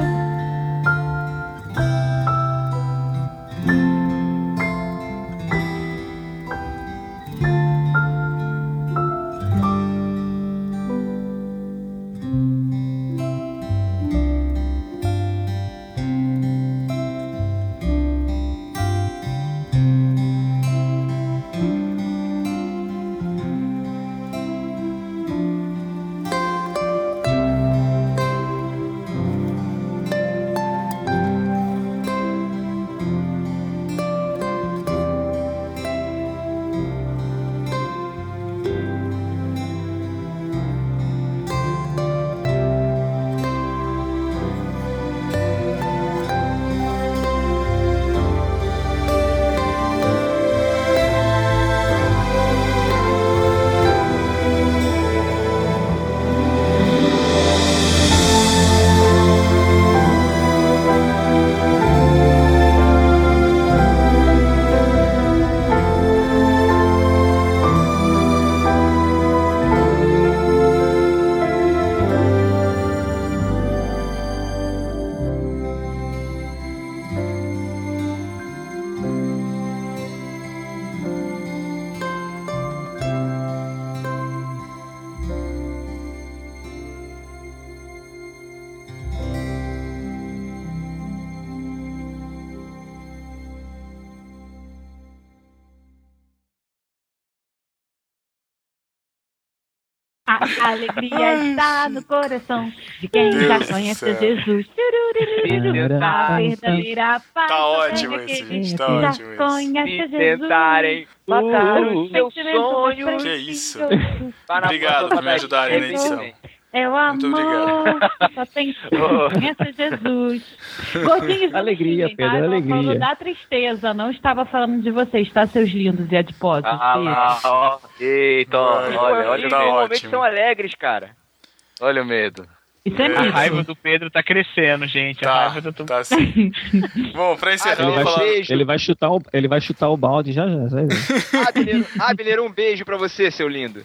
Alegria está no coração de quem Deus já conhece céu. Jesus. Turururu, A verdadeira paz. Tá ótimo esse, aquele gente, tá já ótimo esse. conhece Se Jesus. tentarem matar os seus sonhos. Que isso? Obrigado por me da ajudarem na edição. É o Muito amor, só tem que conhece Jesus. Gordinhos, Alegria, Pedro, tá? Alegria. falando da tristeza, não estava falando de vocês, tá, seus lindos e adiposos? Ah, Beijo. ó. Eita, Vai, olha, olha, tá ótimo. são alegres, cara. Olha o medo. Isso é. A mito. raiva do Pedro tá crescendo, gente. A Tá, raiva do tá sim. Bom, pra encerrar, Ele vai, falar... beijo. ele vai chutar o, ele vai chutar o balde já já. sabe? Abner, Abner, um beijo pra você, seu lindo.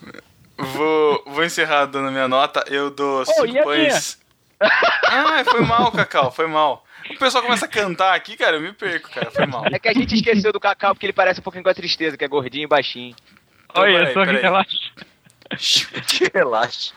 Vou, vou encerrar dando minha nota. Eu dou e cinco a pães. Ah, foi mal, Cacau, foi mal. O pessoal começa a cantar aqui, cara, eu me perco, cara, foi mal. É que a gente esqueceu do Cacau porque ele parece um pouquinho com a tristeza, que é gordinho e baixinho. Então, Olha peraí, só que peraí. relaxa. Relaxa.